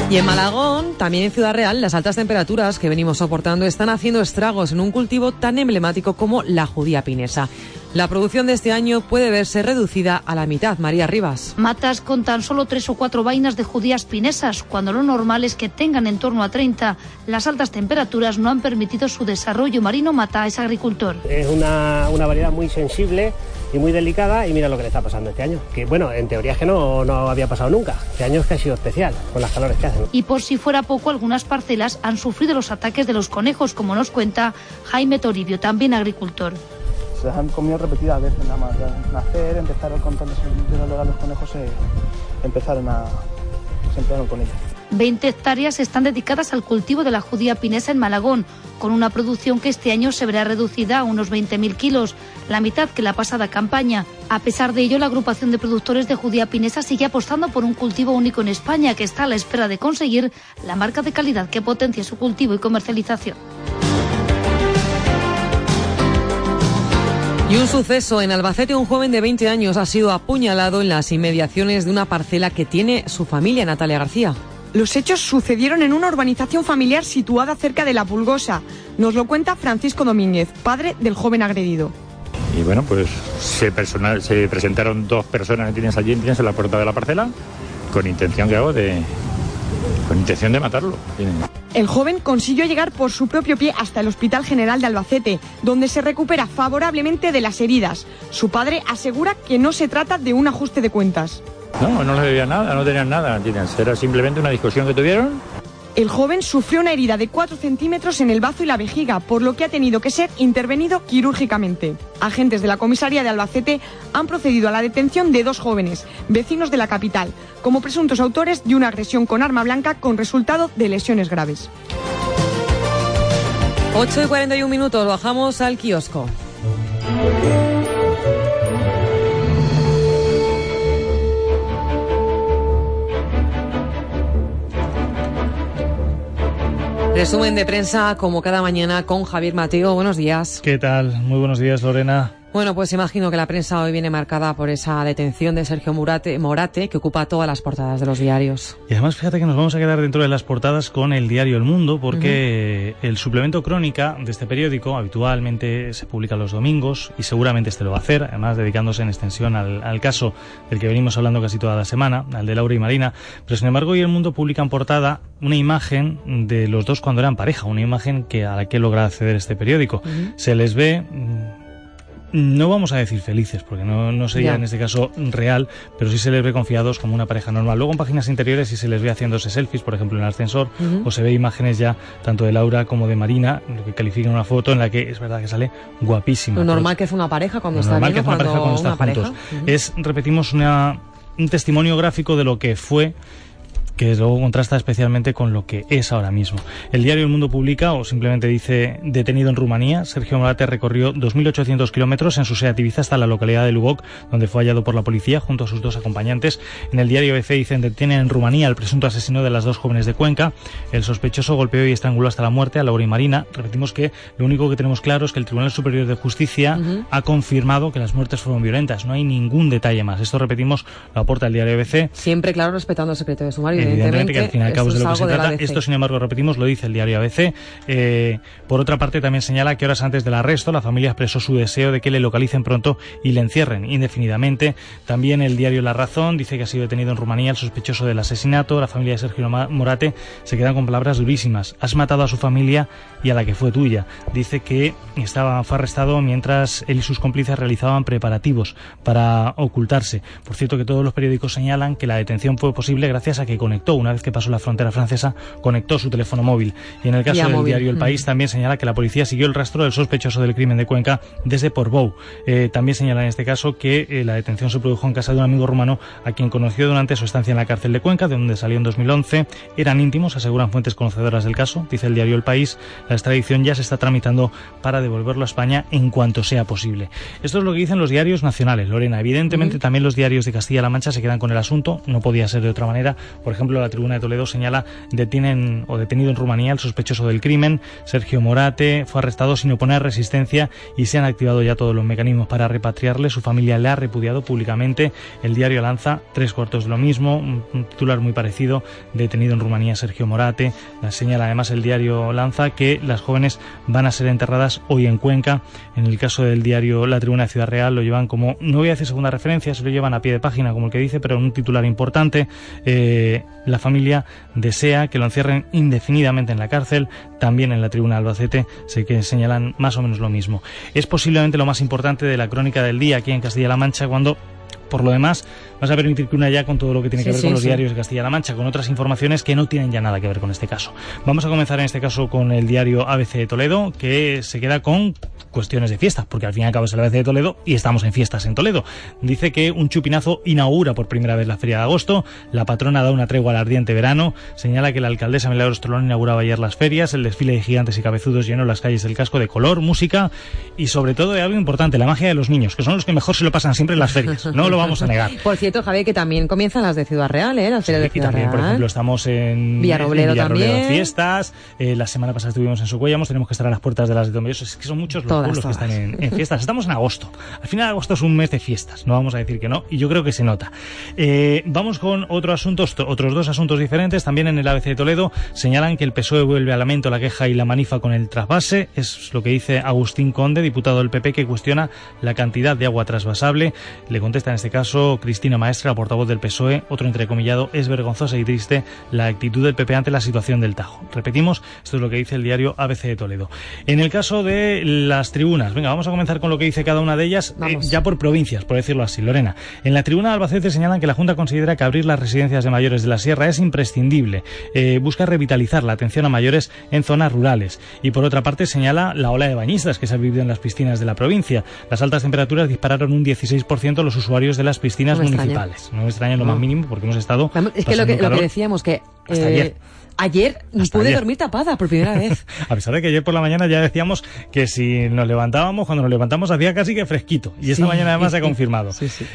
Y en Malagón, también en Ciudad Real, las altas temperaturas que venimos soportando están haciendo estragos en un cultivo tan emblemático como la judía pinesa. La producción de este año puede verse reducida a la mitad. María Rivas. Matas con tan solo tres o cuatro vainas de judías pinesas, cuando lo normal es que tengan en torno a 30. Las altas temperaturas no han permitido su desarrollo. Marino Mata es agricultor. Es una, una variedad muy sensible y muy delicada y mira lo que le está pasando este año. Que bueno, en teoría es que no, no había pasado nunca. Este año es que ha sido especial con las calores que hacen. Y por si fuera poco, algunas parcelas han sufrido los ataques de los conejos, como nos cuenta Jaime Toribio, también agricultor se han comido repetidas veces nada más. Nacer, empezar el control de los conejos, se empezaron a, se empezaron con ellos. 20 hectáreas están dedicadas al cultivo de la judía pinesa en Malagón, con una producción que este año se verá reducida a unos 20.000 kilos, la mitad que la pasada campaña. A pesar de ello, la agrupación de productores de judía pinesa sigue apostando por un cultivo único en España, que está a la espera de conseguir la marca de calidad que potencie su cultivo y comercialización. Y un suceso en Albacete, un joven de 20 años ha sido apuñalado en las inmediaciones de una parcela que tiene su familia, Natalia García. Los hechos sucedieron en una urbanización familiar situada cerca de La Pulgosa. Nos lo cuenta Francisco Domínguez, padre del joven agredido. Y bueno, pues se, se presentaron dos personas que tienes allí en la puerta de la parcela con intención que hago de, con intención de matarlo. El joven consiguió llegar por su propio pie hasta el Hospital General de Albacete, donde se recupera favorablemente de las heridas. Su padre asegura que no se trata de un ajuste de cuentas. No, no le debía nada, no tenían nada. Era simplemente una discusión que tuvieron el joven sufrió una herida de 4 centímetros en el bazo y la vejiga, por lo que ha tenido que ser intervenido quirúrgicamente. Agentes de la comisaría de Albacete han procedido a la detención de dos jóvenes, vecinos de la capital, como presuntos autores de una agresión con arma blanca con resultado de lesiones graves. 8 y 41 minutos, bajamos al kiosco. Resumen de prensa como cada mañana con Javier Mateo. Buenos días. ¿Qué tal? Muy buenos días, Lorena. Bueno, pues imagino que la prensa hoy viene marcada por esa detención de Sergio Murate, Morate, que ocupa todas las portadas de los diarios. Y además, fíjate que nos vamos a quedar dentro de las portadas con el diario El Mundo, porque el suplemento crónica de este periódico habitualmente se publica los domingos y seguramente este lo va a hacer, además dedicándose en extensión al, caso del que venimos hablando casi toda la semana, al de Laura y Marina. Pero sin embargo, hoy El Mundo publica en portada una imagen de los dos cuando eran pareja, una imagen que a la que logra acceder este periódico. Se les ve no vamos a decir felices, porque no, sería en este caso real, pero sí se les ve confiados como una pareja normal. Luego en páginas interiores sí se les ve haciéndose selfies, por ejemplo en el ascensor, o se ve imágenes ya tanto de Laura como de Marina, lo que califican una foto en la que es verdad que sale guapísima. Lo normal que es una pareja cuando está normal que es una pareja cuando están juntos. Es, repetimos, una, un testimonio gráfico de lo que fue que luego contrasta especialmente con lo que es ahora mismo. El diario El Mundo publica, o simplemente dice, detenido en Rumanía, Sergio Morate recorrió 2.800 kilómetros en su Seat Ibiza hasta la localidad de Lubok, donde fue hallado por la policía junto a sus dos acompañantes. En el diario BC dicen, detienen en Rumanía al presunto asesino de las dos jóvenes de Cuenca. El sospechoso golpeó y estranguló hasta la muerte a Laura y Marina. Repetimos que lo único que tenemos claro es que el Tribunal Superior de Justicia ha confirmado que las muertes fueron violentas. No hay ningún detalle más. Esto, repetimos, lo aporta el diario ABC. Siempre, claro, respetando el secreto de sumario evidentemente, que al fin y al cabo es de lo que se trata. Esto, sin embargo, repetimos, lo dice el diario ABC. Eh, por otra parte, también señala que horas antes del arresto, la familia expresó su deseo de que le localicen pronto y le encierren indefinidamente. También el diario La Razón dice que ha sido detenido en Rumanía el sospechoso del asesinato. La familia de Sergio Morate se queda con palabras durísimas. Has matado a su familia y a la que fue tuya. Dice que estaba, fue arrestado mientras él y sus cómplices realizaban preparativos para ocultarse. Por cierto, que todos los periódicos señalan que la detención fue posible gracias a que conectó, una vez que pasó la frontera francesa, conectó su teléfono móvil. Y en el caso del móvil. diario El Mm. País también señala que la policía siguió el rastro del sospechoso del crimen de Cuenca desde Portbou. Eh, también señala en este caso que eh, la detención se produjo en casa de un amigo rumano a quien conoció durante su estancia en la cárcel de Cuenca, de donde salió en 2011. Eran íntimos, aseguran fuentes conocedoras del caso. Dice el diario El País, la extradición ya se está tramitando para devolverlo a España en cuanto sea posible. Esto es lo que dicen los diarios nacionales, Lorena. Evidentemente también los diarios de Castilla-La Mancha se quedan con el asunto, no podía ser de otra manera. Por ejemplo, la Tribuna de Toledo señala detienen o detenido en Rumanía el sospechoso del crimen, Sergio Morate, fue arrestado sin oponer resistencia y se han activado ya todos los mecanismos para repatriarle. Su familia le ha repudiado públicamente. El diario Lanza, tres cuartos de lo mismo, un, titular muy parecido, detenido en Rumanía Sergio Morate. La señala además el diario Lanza que las jóvenes van a ser enterradas hoy en Cuenca. En el caso del diario La Tribuna de Ciudad Real lo llevan como, no voy a decir segunda referencia, se lo llevan a pie de página como el que dice, pero en un titular importante. Eh, la familia desea que lo encierren indefinidamente en la cárcel. También en la Tribuna Albacete se que señalan más o menos lo mismo. Es posiblemente lo más importante de la crónica del día aquí en Castilla-La Mancha cuando por lo demás, vas a permitir que una ya con todo lo que tiene que ver sí, con los sí. diarios de Castilla-La Mancha, con otras informaciones que no tienen ya nada que ver con este caso. Vamos a comenzar en este caso con el diario ABC de Toledo, que se queda con cuestiones de fiesta, porque al fin y al cabo es el ABC de Toledo y estamos en fiestas en Toledo. Dice que un chupinazo inaugura por primera vez la feria de agosto, la patrona da una tregua al ardiente verano, señala que la alcaldesa Milagros Tolón inauguraba ayer las ferias, el desfile de gigantes y cabezudos llenó las calles del casco de color, música y sobre todo de algo importante, la magia de los niños, que son los que mejor se lo pasan siempre en las ferias, no lo vamos a negar. Por cierto, Javier, que también comienzan las de Ciudad Real, ¿eh? Las de Ciudad también, por ejemplo, estamos en Villarrobledo en Villarrobledo también. fiestas. eh, la semana pasada estuvimos en Socuellamos. Tenemos que estar a las puertas de las de Tomelloso. Es que son muchos los Todas, pueblos que están en, en fiestas. Estamos en agosto. Al final, agosto es un mes de fiestas. No vamos a decir que no. Y yo creo que se nota. Eh, vamos con otro asunto, otros dos asuntos diferentes. También en el ABC de Toledo señalan que el PSOE vuelve a lamento la queja y la manifa con el trasvase. Es lo que dice Agustín Conde, diputado del PP, que cuestiona la cantidad de agua trasvasable. Le contesta en este caso Cristina Maestra, portavoz del PSOE. Otro entrecomillado, es vergonzosa y triste la actitud del PP ante la situación del Tajo. Repetimos, esto es lo que dice el diario ABC de Toledo. En el caso de las tribunas, venga, vamos a comenzar con lo que dice cada una de ellas, eh, ya por provincias, por decirlo así. Lorena, en la tribuna de Albacete señalan que la Junta considera que abrir las residencias de mayores de la Sierra es imprescindible. Eh, busca revitalizar la atención a mayores en zonas rurales. Y por otra parte señala la ola de bañistas que se ha vivido en las piscinas de la provincia. Las altas temperaturas dispararon un 16% los usuarios de las piscinas No me extraña. municipales. No me extraña lo más mínimo porque hemos estado. Es que lo que, lo que decíamos, que Hasta eh, ayer. Ayer Hasta pude ayer. dormir tapada por primera vez. A pesar de que ayer por la mañana ya decíamos que si nos levantábamos, cuando nos levantamos hacía casi que fresquito. Y esta Sí. mañana además se ha confirmado.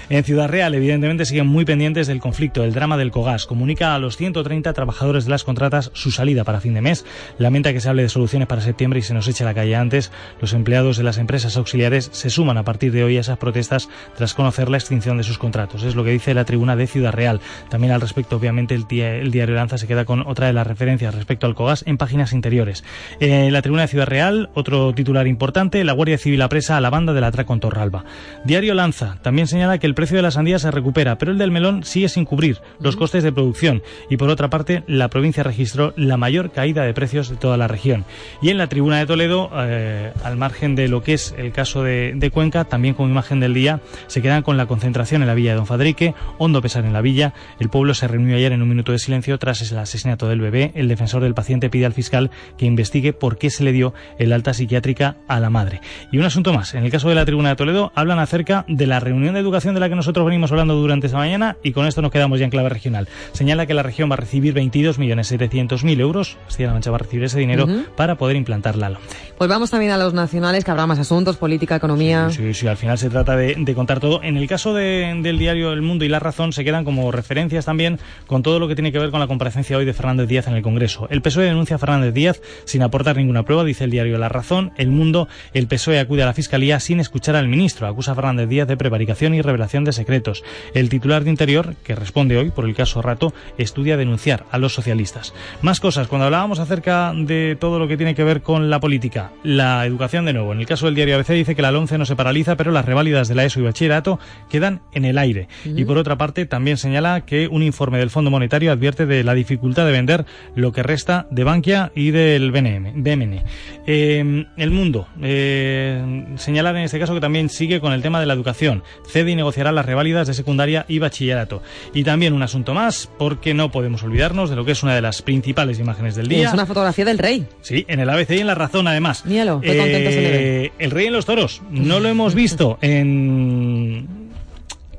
En Ciudad Real, evidentemente, siguen muy pendientes del conflicto, del drama del Cogas. Comunica a los 130 trabajadores de las contratas su salida para fin de mes. Lamenta que se hable de soluciones para septiembre y se nos eche a la calle antes. Los empleados de las empresas auxiliares se suman a partir de hoy a esas protestas tras conocer la extinción de sus contratos. Es lo que dice la tribuna de Ciudad Real. También al respecto, obviamente, el, el diario Lanza se queda con otra de las referencias respecto al Cogas en páginas interiores. Eh, la tribuna de Ciudad Real, otro titular importante, la Guardia Civil apresa a la banda del atraco en Torralba. Diario Lanza también señala que el precio de la sandía se recupera, pero el del melón sigue sin cubrir los costes de producción. Y por otra parte, la provincia registró la mayor caída de precios de toda la región. Y en la tribuna de Toledo, eh, al margen de lo que es el caso de, de Cuenca, también como imagen del día, se quedan con la concentración en la villa de Don Fadrique, hondo pesar en la villa. El pueblo se reunió ayer en un minuto de silencio tras el asesinato del bebé. El defensor del paciente pide al fiscal que investigue por qué se le dio el alta psiquiátrica a la madre. Y un asunto más. En el caso de la tribuna de Toledo, hablan acerca de la reunión de educación de la que nosotros venimos hablando durante esta mañana y con esto nos quedamos ya en clave regional. Señala que la región va a recibir 22.700.000 euros. Castilla-La Mancha va a recibir ese dinero para poder implantar la LOMCE. Pues vamos también a los nacionales, que habrá más asuntos, política, economía. Sí, sí, al final se trata de, de contar todo. En el caso de- del diario El Mundo y La Razón se quedan como referencias también con todo lo que tiene que ver con la comparecencia hoy de Fernández Díaz en el Congreso. El PSOE denuncia a Fernández Díaz sin aportar ninguna prueba, dice el diario La Razón. El Mundo, el PSOE acude a la Fiscalía sin escuchar al ministro. Acusa a Fernández Díaz de prevaricación y revelación de secretos. El titular de Interior, que responde hoy por el caso Rato, estudia denunciar a los socialistas. Más cosas. Cuando hablábamos acerca de todo lo que tiene que ver con la política, la educación de nuevo. En el caso del diario ABC dice que la LONCE no se paraliza, pero las reválidas de la ESO y bachillerato quedan en el aire. Y por otra parte, también señala que un informe del Fondo Monetario advierte de la dificultad de vender lo que resta de Bankia y del BNM. Eh, el Mundo eh, señala en este caso que también sigue con el tema de la educación. Cede y negociará las reválidas de secundaria y bachillerato. Y también un asunto más, porque no podemos olvidarnos de lo que es una de las principales imágenes del día. Es una fotografía del rey. Sí, en el ABC y en La Razón, además. Míralo, qué contento se le ve. Eh, El rey en los toros. No lo hemos visto en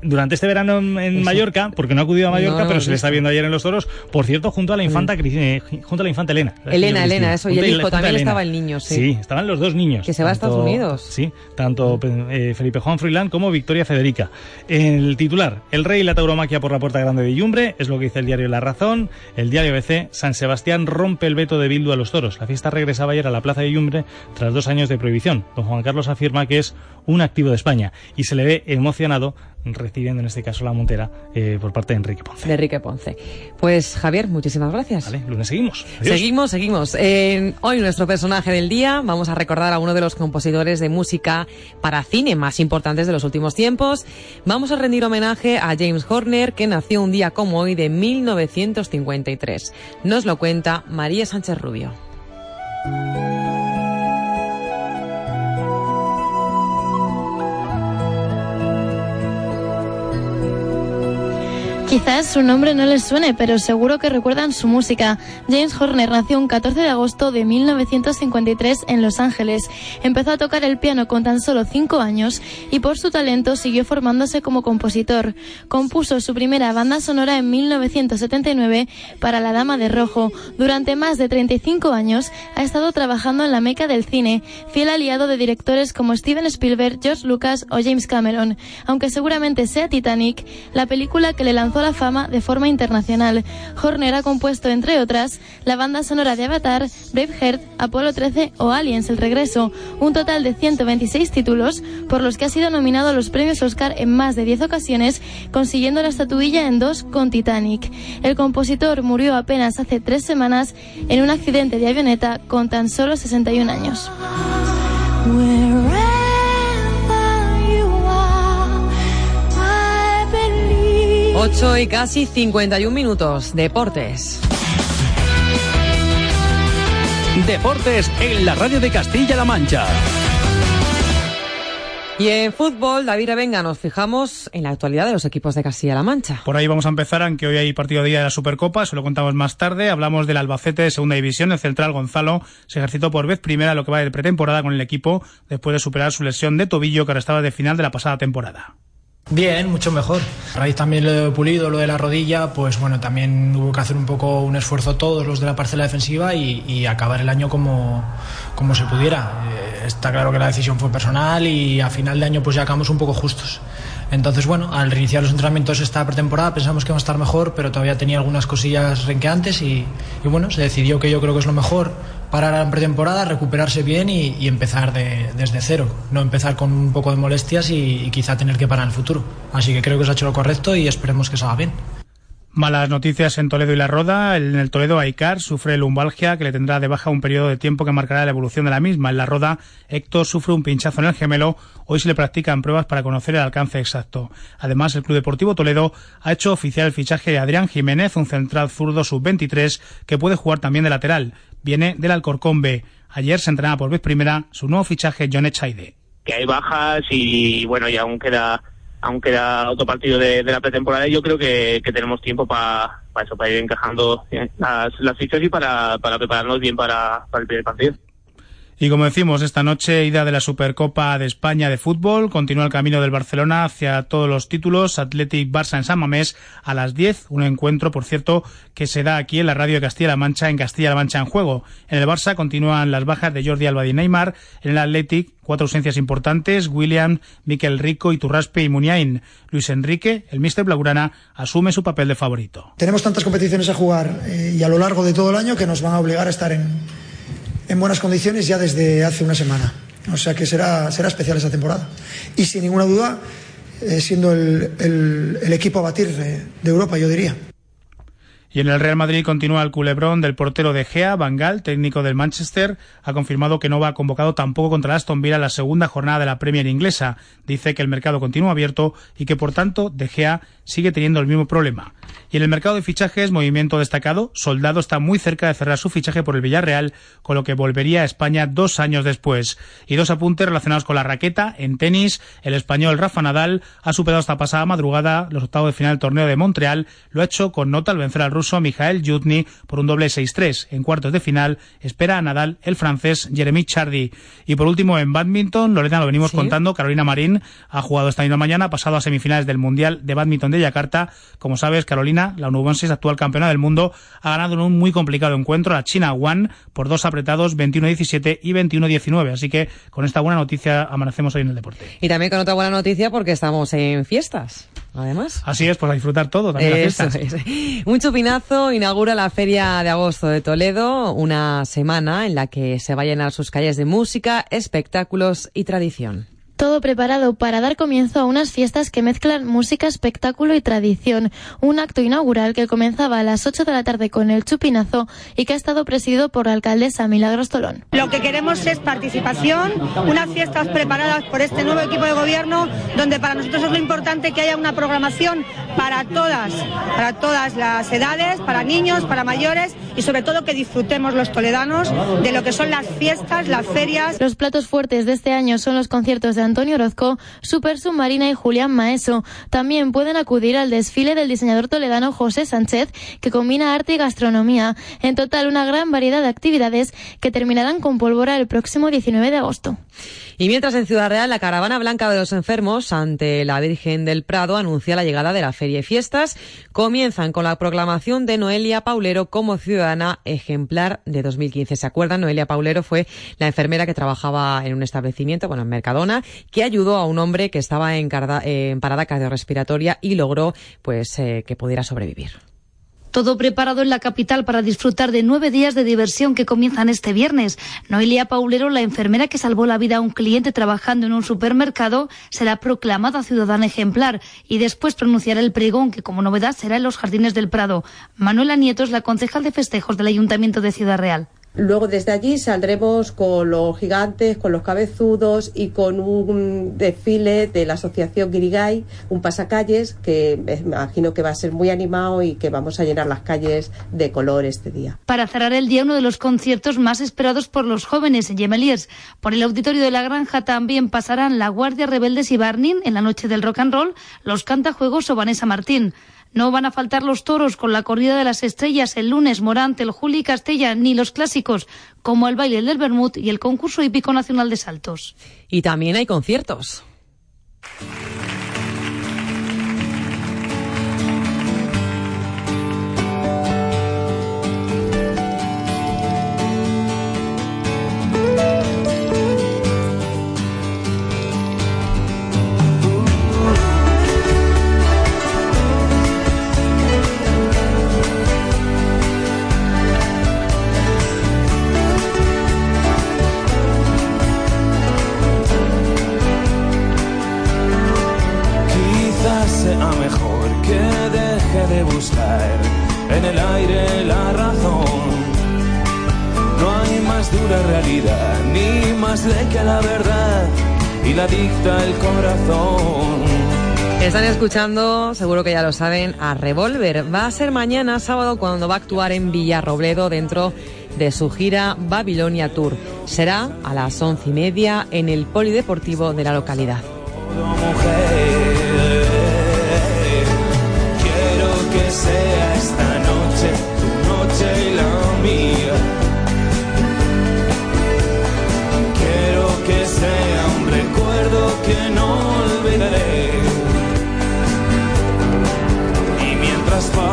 durante este verano en, en Mallorca, porque no ha acudido a Mallorca, No pero se le está viendo ayer en los toros, por cierto, junto a la infanta, eh, junto a la infanta Elena. Elena, Elena, eso. Y el hijo también estaba el niño, sí. Sí, estaban los dos niños. Que se va a Estados Unidos. Sí, tanto eh, Felipe Juan Froilán como Victoria Federica. El titular, el rey y la tauromaquia por la puerta grande de Yumbre, es lo que dice el diario La Razón. El diario BC, San Sebastián rompe el veto de Bildu a los toros. La fiesta regresaba ayer a la plaza de Yumbre tras dos años de prohibición. Don Juan Carlos afirma que es un activo de España y se le ve emocionado recibiendo en este caso la montera eh, por parte de Enrique Ponce. De Enrique Ponce. Pues Javier, muchísimas gracias. Vale, lunes seguimos. Adiós. Seguimos, seguimos. Eh, hoy nuestro personaje del día, vamos a recordar a uno de los compositores de música para cine más importantes de los últimos tiempos. Vamos a rendir homenaje a James Horner, que nació un día como hoy de 1953. Nos lo cuenta María Sánchez Rubio. Quizás su nombre no les suene, pero seguro que recuerdan su música. James Horner nació un 14 de agosto de 1953 en Los Ángeles. Empezó a tocar el piano con tan solo 5 años y por su talento siguió formándose como compositor. Compuso su primera banda sonora en 1979 para La Dama de Rojo. Durante más de 35 años ha estado trabajando en la meca del cine, fiel aliado de directores como Steven Spielberg, George Lucas o James Cameron. Aunque seguramente sea Titanic, la película que le lanzó la fama de forma internacional. Horner ha compuesto, entre otras, la banda sonora de Avatar, Braveheart, Apolo 13 o Aliens El Regreso, un total de 126 títulos por los que ha sido nominado a los premios Oscar en más de 10 ocasiones, consiguiendo la estatuilla en dos con Titanic. El compositor murió apenas hace tres semanas en un accidente de avioneta con tan solo 61 años. 8 y casi 51 minutos. Deportes. Deportes en la radio de Castilla-La Mancha. Y en fútbol, David Revenga, nos fijamos en la actualidad de los equipos de Castilla-La Mancha. Por ahí vamos a empezar, aunque hoy hay partido día de la Supercopa, eso lo contamos más tarde. Hablamos del Albacete de Segunda División. El central Gonzalo se ejercitó por vez primera lo que va de pretemporada con el equipo después de superar su lesión de tobillo que ahora estaba de final de la pasada temporada. Bien, mucho mejor. A raíz también lo de pulido, lo de la rodilla, pues bueno, también hubo que hacer un poco un esfuerzo todos los de la parcela defensiva y, acabar el año como, como se pudiera. Eh, está claro que la decisión fue personal y a final de año pues ya acabamos un poco justos. Entonces, bueno, al reiniciar los entrenamientos esta pretemporada pensamos que iba a estar mejor, pero todavía tenía algunas cosillas renqueantes y, y bueno, se decidió que yo creo que es lo mejor parar en pretemporada, recuperarse bien y, empezar de- desde cero. No empezar con un poco de molestias y, y quizá tener que parar en el futuro. Así que creo que se ha hecho lo correcto y esperemos que salga bien. Malas noticias en Toledo y La Roda. En el Toledo, Aicar sufre lumbalgia que le tendrá de baja un periodo de tiempo que marcará la evolución de la misma. En La Roda, Héctor sufre un pinchazo en el gemelo. Hoy se le practican pruebas para conocer el alcance exacto. Además, el Club Deportivo Toledo ha hecho oficial el fichaje de Adrián Jiménez, un central zurdo sub-23 que puede jugar también de lateral. Viene del Alcorcón B. Ayer se entrenaba por vez primera su nuevo fichaje, John Echaide. que hay bajas y bueno, y aún queda aún queda otro partido de, la pretemporada yo creo que, tenemos tiempo para eso, para ir encajando eh, las, las fichas y para, para prepararnos bien para el primer partido. Y como decimos, esta noche, ida de la Supercopa de España de fútbol, continúa el camino del Barcelona hacia todos los títulos, Athletic Barça en San Mamés a las 10, un encuentro, por cierto, que se da aquí en la radio de Castilla-La Mancha, en Castilla-La Mancha en juego. En el Barça continúan las bajas de Jordi Alba y Neymar, en el Athletic cuatro ausencias importantes, William, Miquel Rico, Iturraspe y Muniain. Luis Enrique, el míster Blaugrana, asume su papel de favorito. Tenemos tantas competiciones a jugar eh, y a lo largo de todo el año que nos van a obligar a estar en en buenas condiciones ya desde hace una semana. O sea que será, será especial esa temporada. Y sin ninguna duda, eh, siendo el, el, el, equipo a batir de, de Europa, yo diría. Y en el Real Madrid continúa el culebrón del portero de Gea, Bangal, técnico del Manchester, ha confirmado que no va convocado tampoco contra Aston Villa la segunda jornada de la Premier inglesa. Dice que el mercado continúa abierto y que por tanto De Gea sigue teniendo el mismo problema. Y en el mercado de fichajes, movimiento destacado, Soldado está muy cerca de cerrar su fichaje por el Villarreal, con lo que volvería a España dos años después. Y dos apuntes relacionados con la raqueta. En tenis, el español Rafa Nadal ha superado esta pasada madrugada los octavos de final del torneo de Montreal. Lo ha hecho con nota al vencer al ruso Mikhail Yutny por un doble 6-3. En cuartos de final espera a Nadal el francés Jeremy Chardy. Y por último, en badminton, Lorena, lo venimos ¿Sí? contando, Carolina Marín ha jugado esta misma mañana, pasado a semifinales del Mundial de Badminton de Yakarta. Como sabes, Carolina, la onubense actual campeona del mundo, ha ganado en un muy complicado encuentro a China One por dos apretados 21-17 y 21-19. Así que con esta buena noticia amanecemos hoy en el deporte. Y también con otra buena noticia porque estamos en fiestas. Además. Así es, pues a disfrutar todo, también Eso las fiestas. Es. Un chupinazo inaugura la Feria de Agosto de Toledo, una semana en la que se va a llenar sus calles de música, espectáculos y tradición. Todo preparado para dar comienzo a unas fiestas que mezclan música, espectáculo y tradición. Un acto inaugural que comenzaba a las 8 de la tarde con el chupinazo y que ha estado presidido por la alcaldesa Milagros Tolón. Lo que queremos es participación, unas fiestas preparadas por este nuevo equipo de gobierno, donde para nosotros es lo importante que haya una programación para todas, para todas las edades, para niños, para mayores y sobre todo que disfrutemos los toledanos de lo que son las fiestas, las ferias. Los platos fuertes de este año son los conciertos de Antonio Orozco, Super Submarina y Julián Maeso. También pueden acudir al desfile del diseñador toledano José Sánchez, que combina arte y gastronomía. En total, una gran variedad de actividades que terminarán con pólvora el próximo 19 de agosto. Y mientras en Ciudad Real, la caravana blanca de los enfermos ante la Virgen del Prado anuncia la llegada de la Feria y Fiestas. Comienzan con la proclamación de Noelia Paulero como ciudadana ejemplar de 2015. ¿Se acuerdan? Noelia Paulero fue la enfermera que trabajaba en un establecimiento, bueno, en Mercadona, que ayudó a un hombre que estaba en, parada cardiorrespiratoria y logró, pues, eh, que pudiera sobrevivir. Todo preparado en la capital para disfrutar de nueve días de diversión que comienzan este viernes. Noelia Paulero, la enfermera que salvó la vida a un cliente trabajando en un supermercado, será proclamada ciudadana ejemplar y después pronunciará el pregón que como novedad será en los Jardines del Prado. Manuela Nieto es la concejal de festejos del Ayuntamiento de Ciudad Real. Luego desde allí saldremos con los gigantes, con los cabezudos y con un desfile de la asociación Guirigay, un pasacalles que imagino que va a ser muy animado y que vamos a llenar las calles de color este día. Para cerrar el día uno de los conciertos más esperados por los jóvenes en Gemeliers. Por el auditorio de la Granja también pasarán La Guardia Rebeldes y Barnin en la noche del rock and roll, los cantajuegos o Vanessa Martín. No van a faltar los toros con la corrida de las estrellas el lunes, Morante, el Juli Castella, ni los clásicos como el baile del Bermud y el concurso hípico nacional de saltos. Y también hay conciertos. En el aire la razón. No hay más dura realidad, ni más de que la verdad, y la dicta el corazón. Están escuchando, seguro que ya lo saben, a Revolver. Va a ser mañana sábado cuando va a actuar en Villarrobledo dentro de su gira Babilonia Tour. Será a las once y media en el Polideportivo de la localidad. sea esta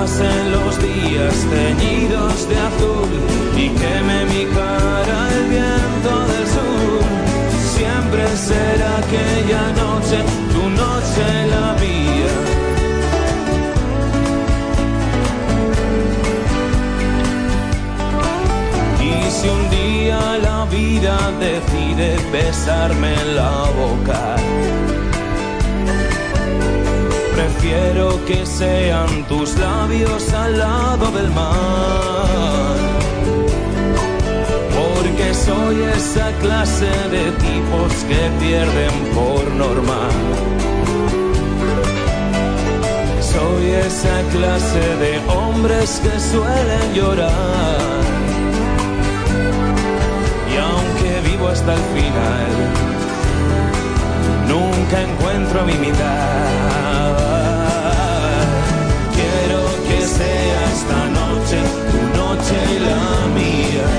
pasen los días teñidos de azul y queme mi cara el viento del sur, siempre será aquella noche, tu noche la mía. Y si un día la vida decide besarme la boca, prefiero que sean tus labios al lado del mar. Porque soy esa clase de tipos que pierden por norma. Soy esa clase de hombres que suelen llorar. Y aunque vivo hasta el final, nunca encuentro mi mitad. Quiero que sea esta noche tu noche y la mía.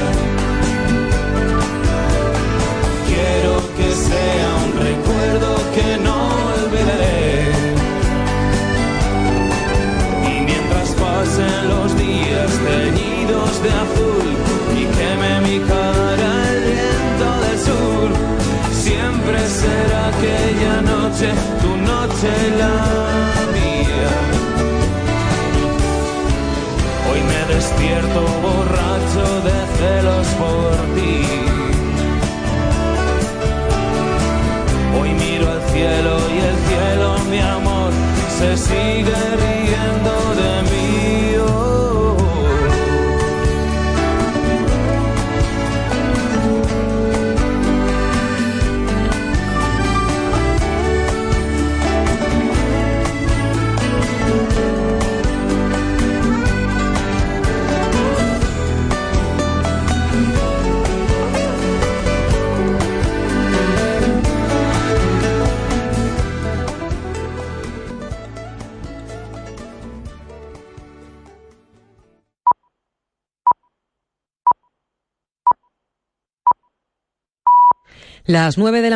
Quiero que sea un recuerdo que no olvidaré. Y mientras pasen los días teñidos de azul y queme mi cara el viento del sur, siempre será noche, tu noche la mía. Hoy me despierto borracho de celos por ti. Hoy miro al cielo y el cielo, mi amor, se sigue riendo Las nueve de la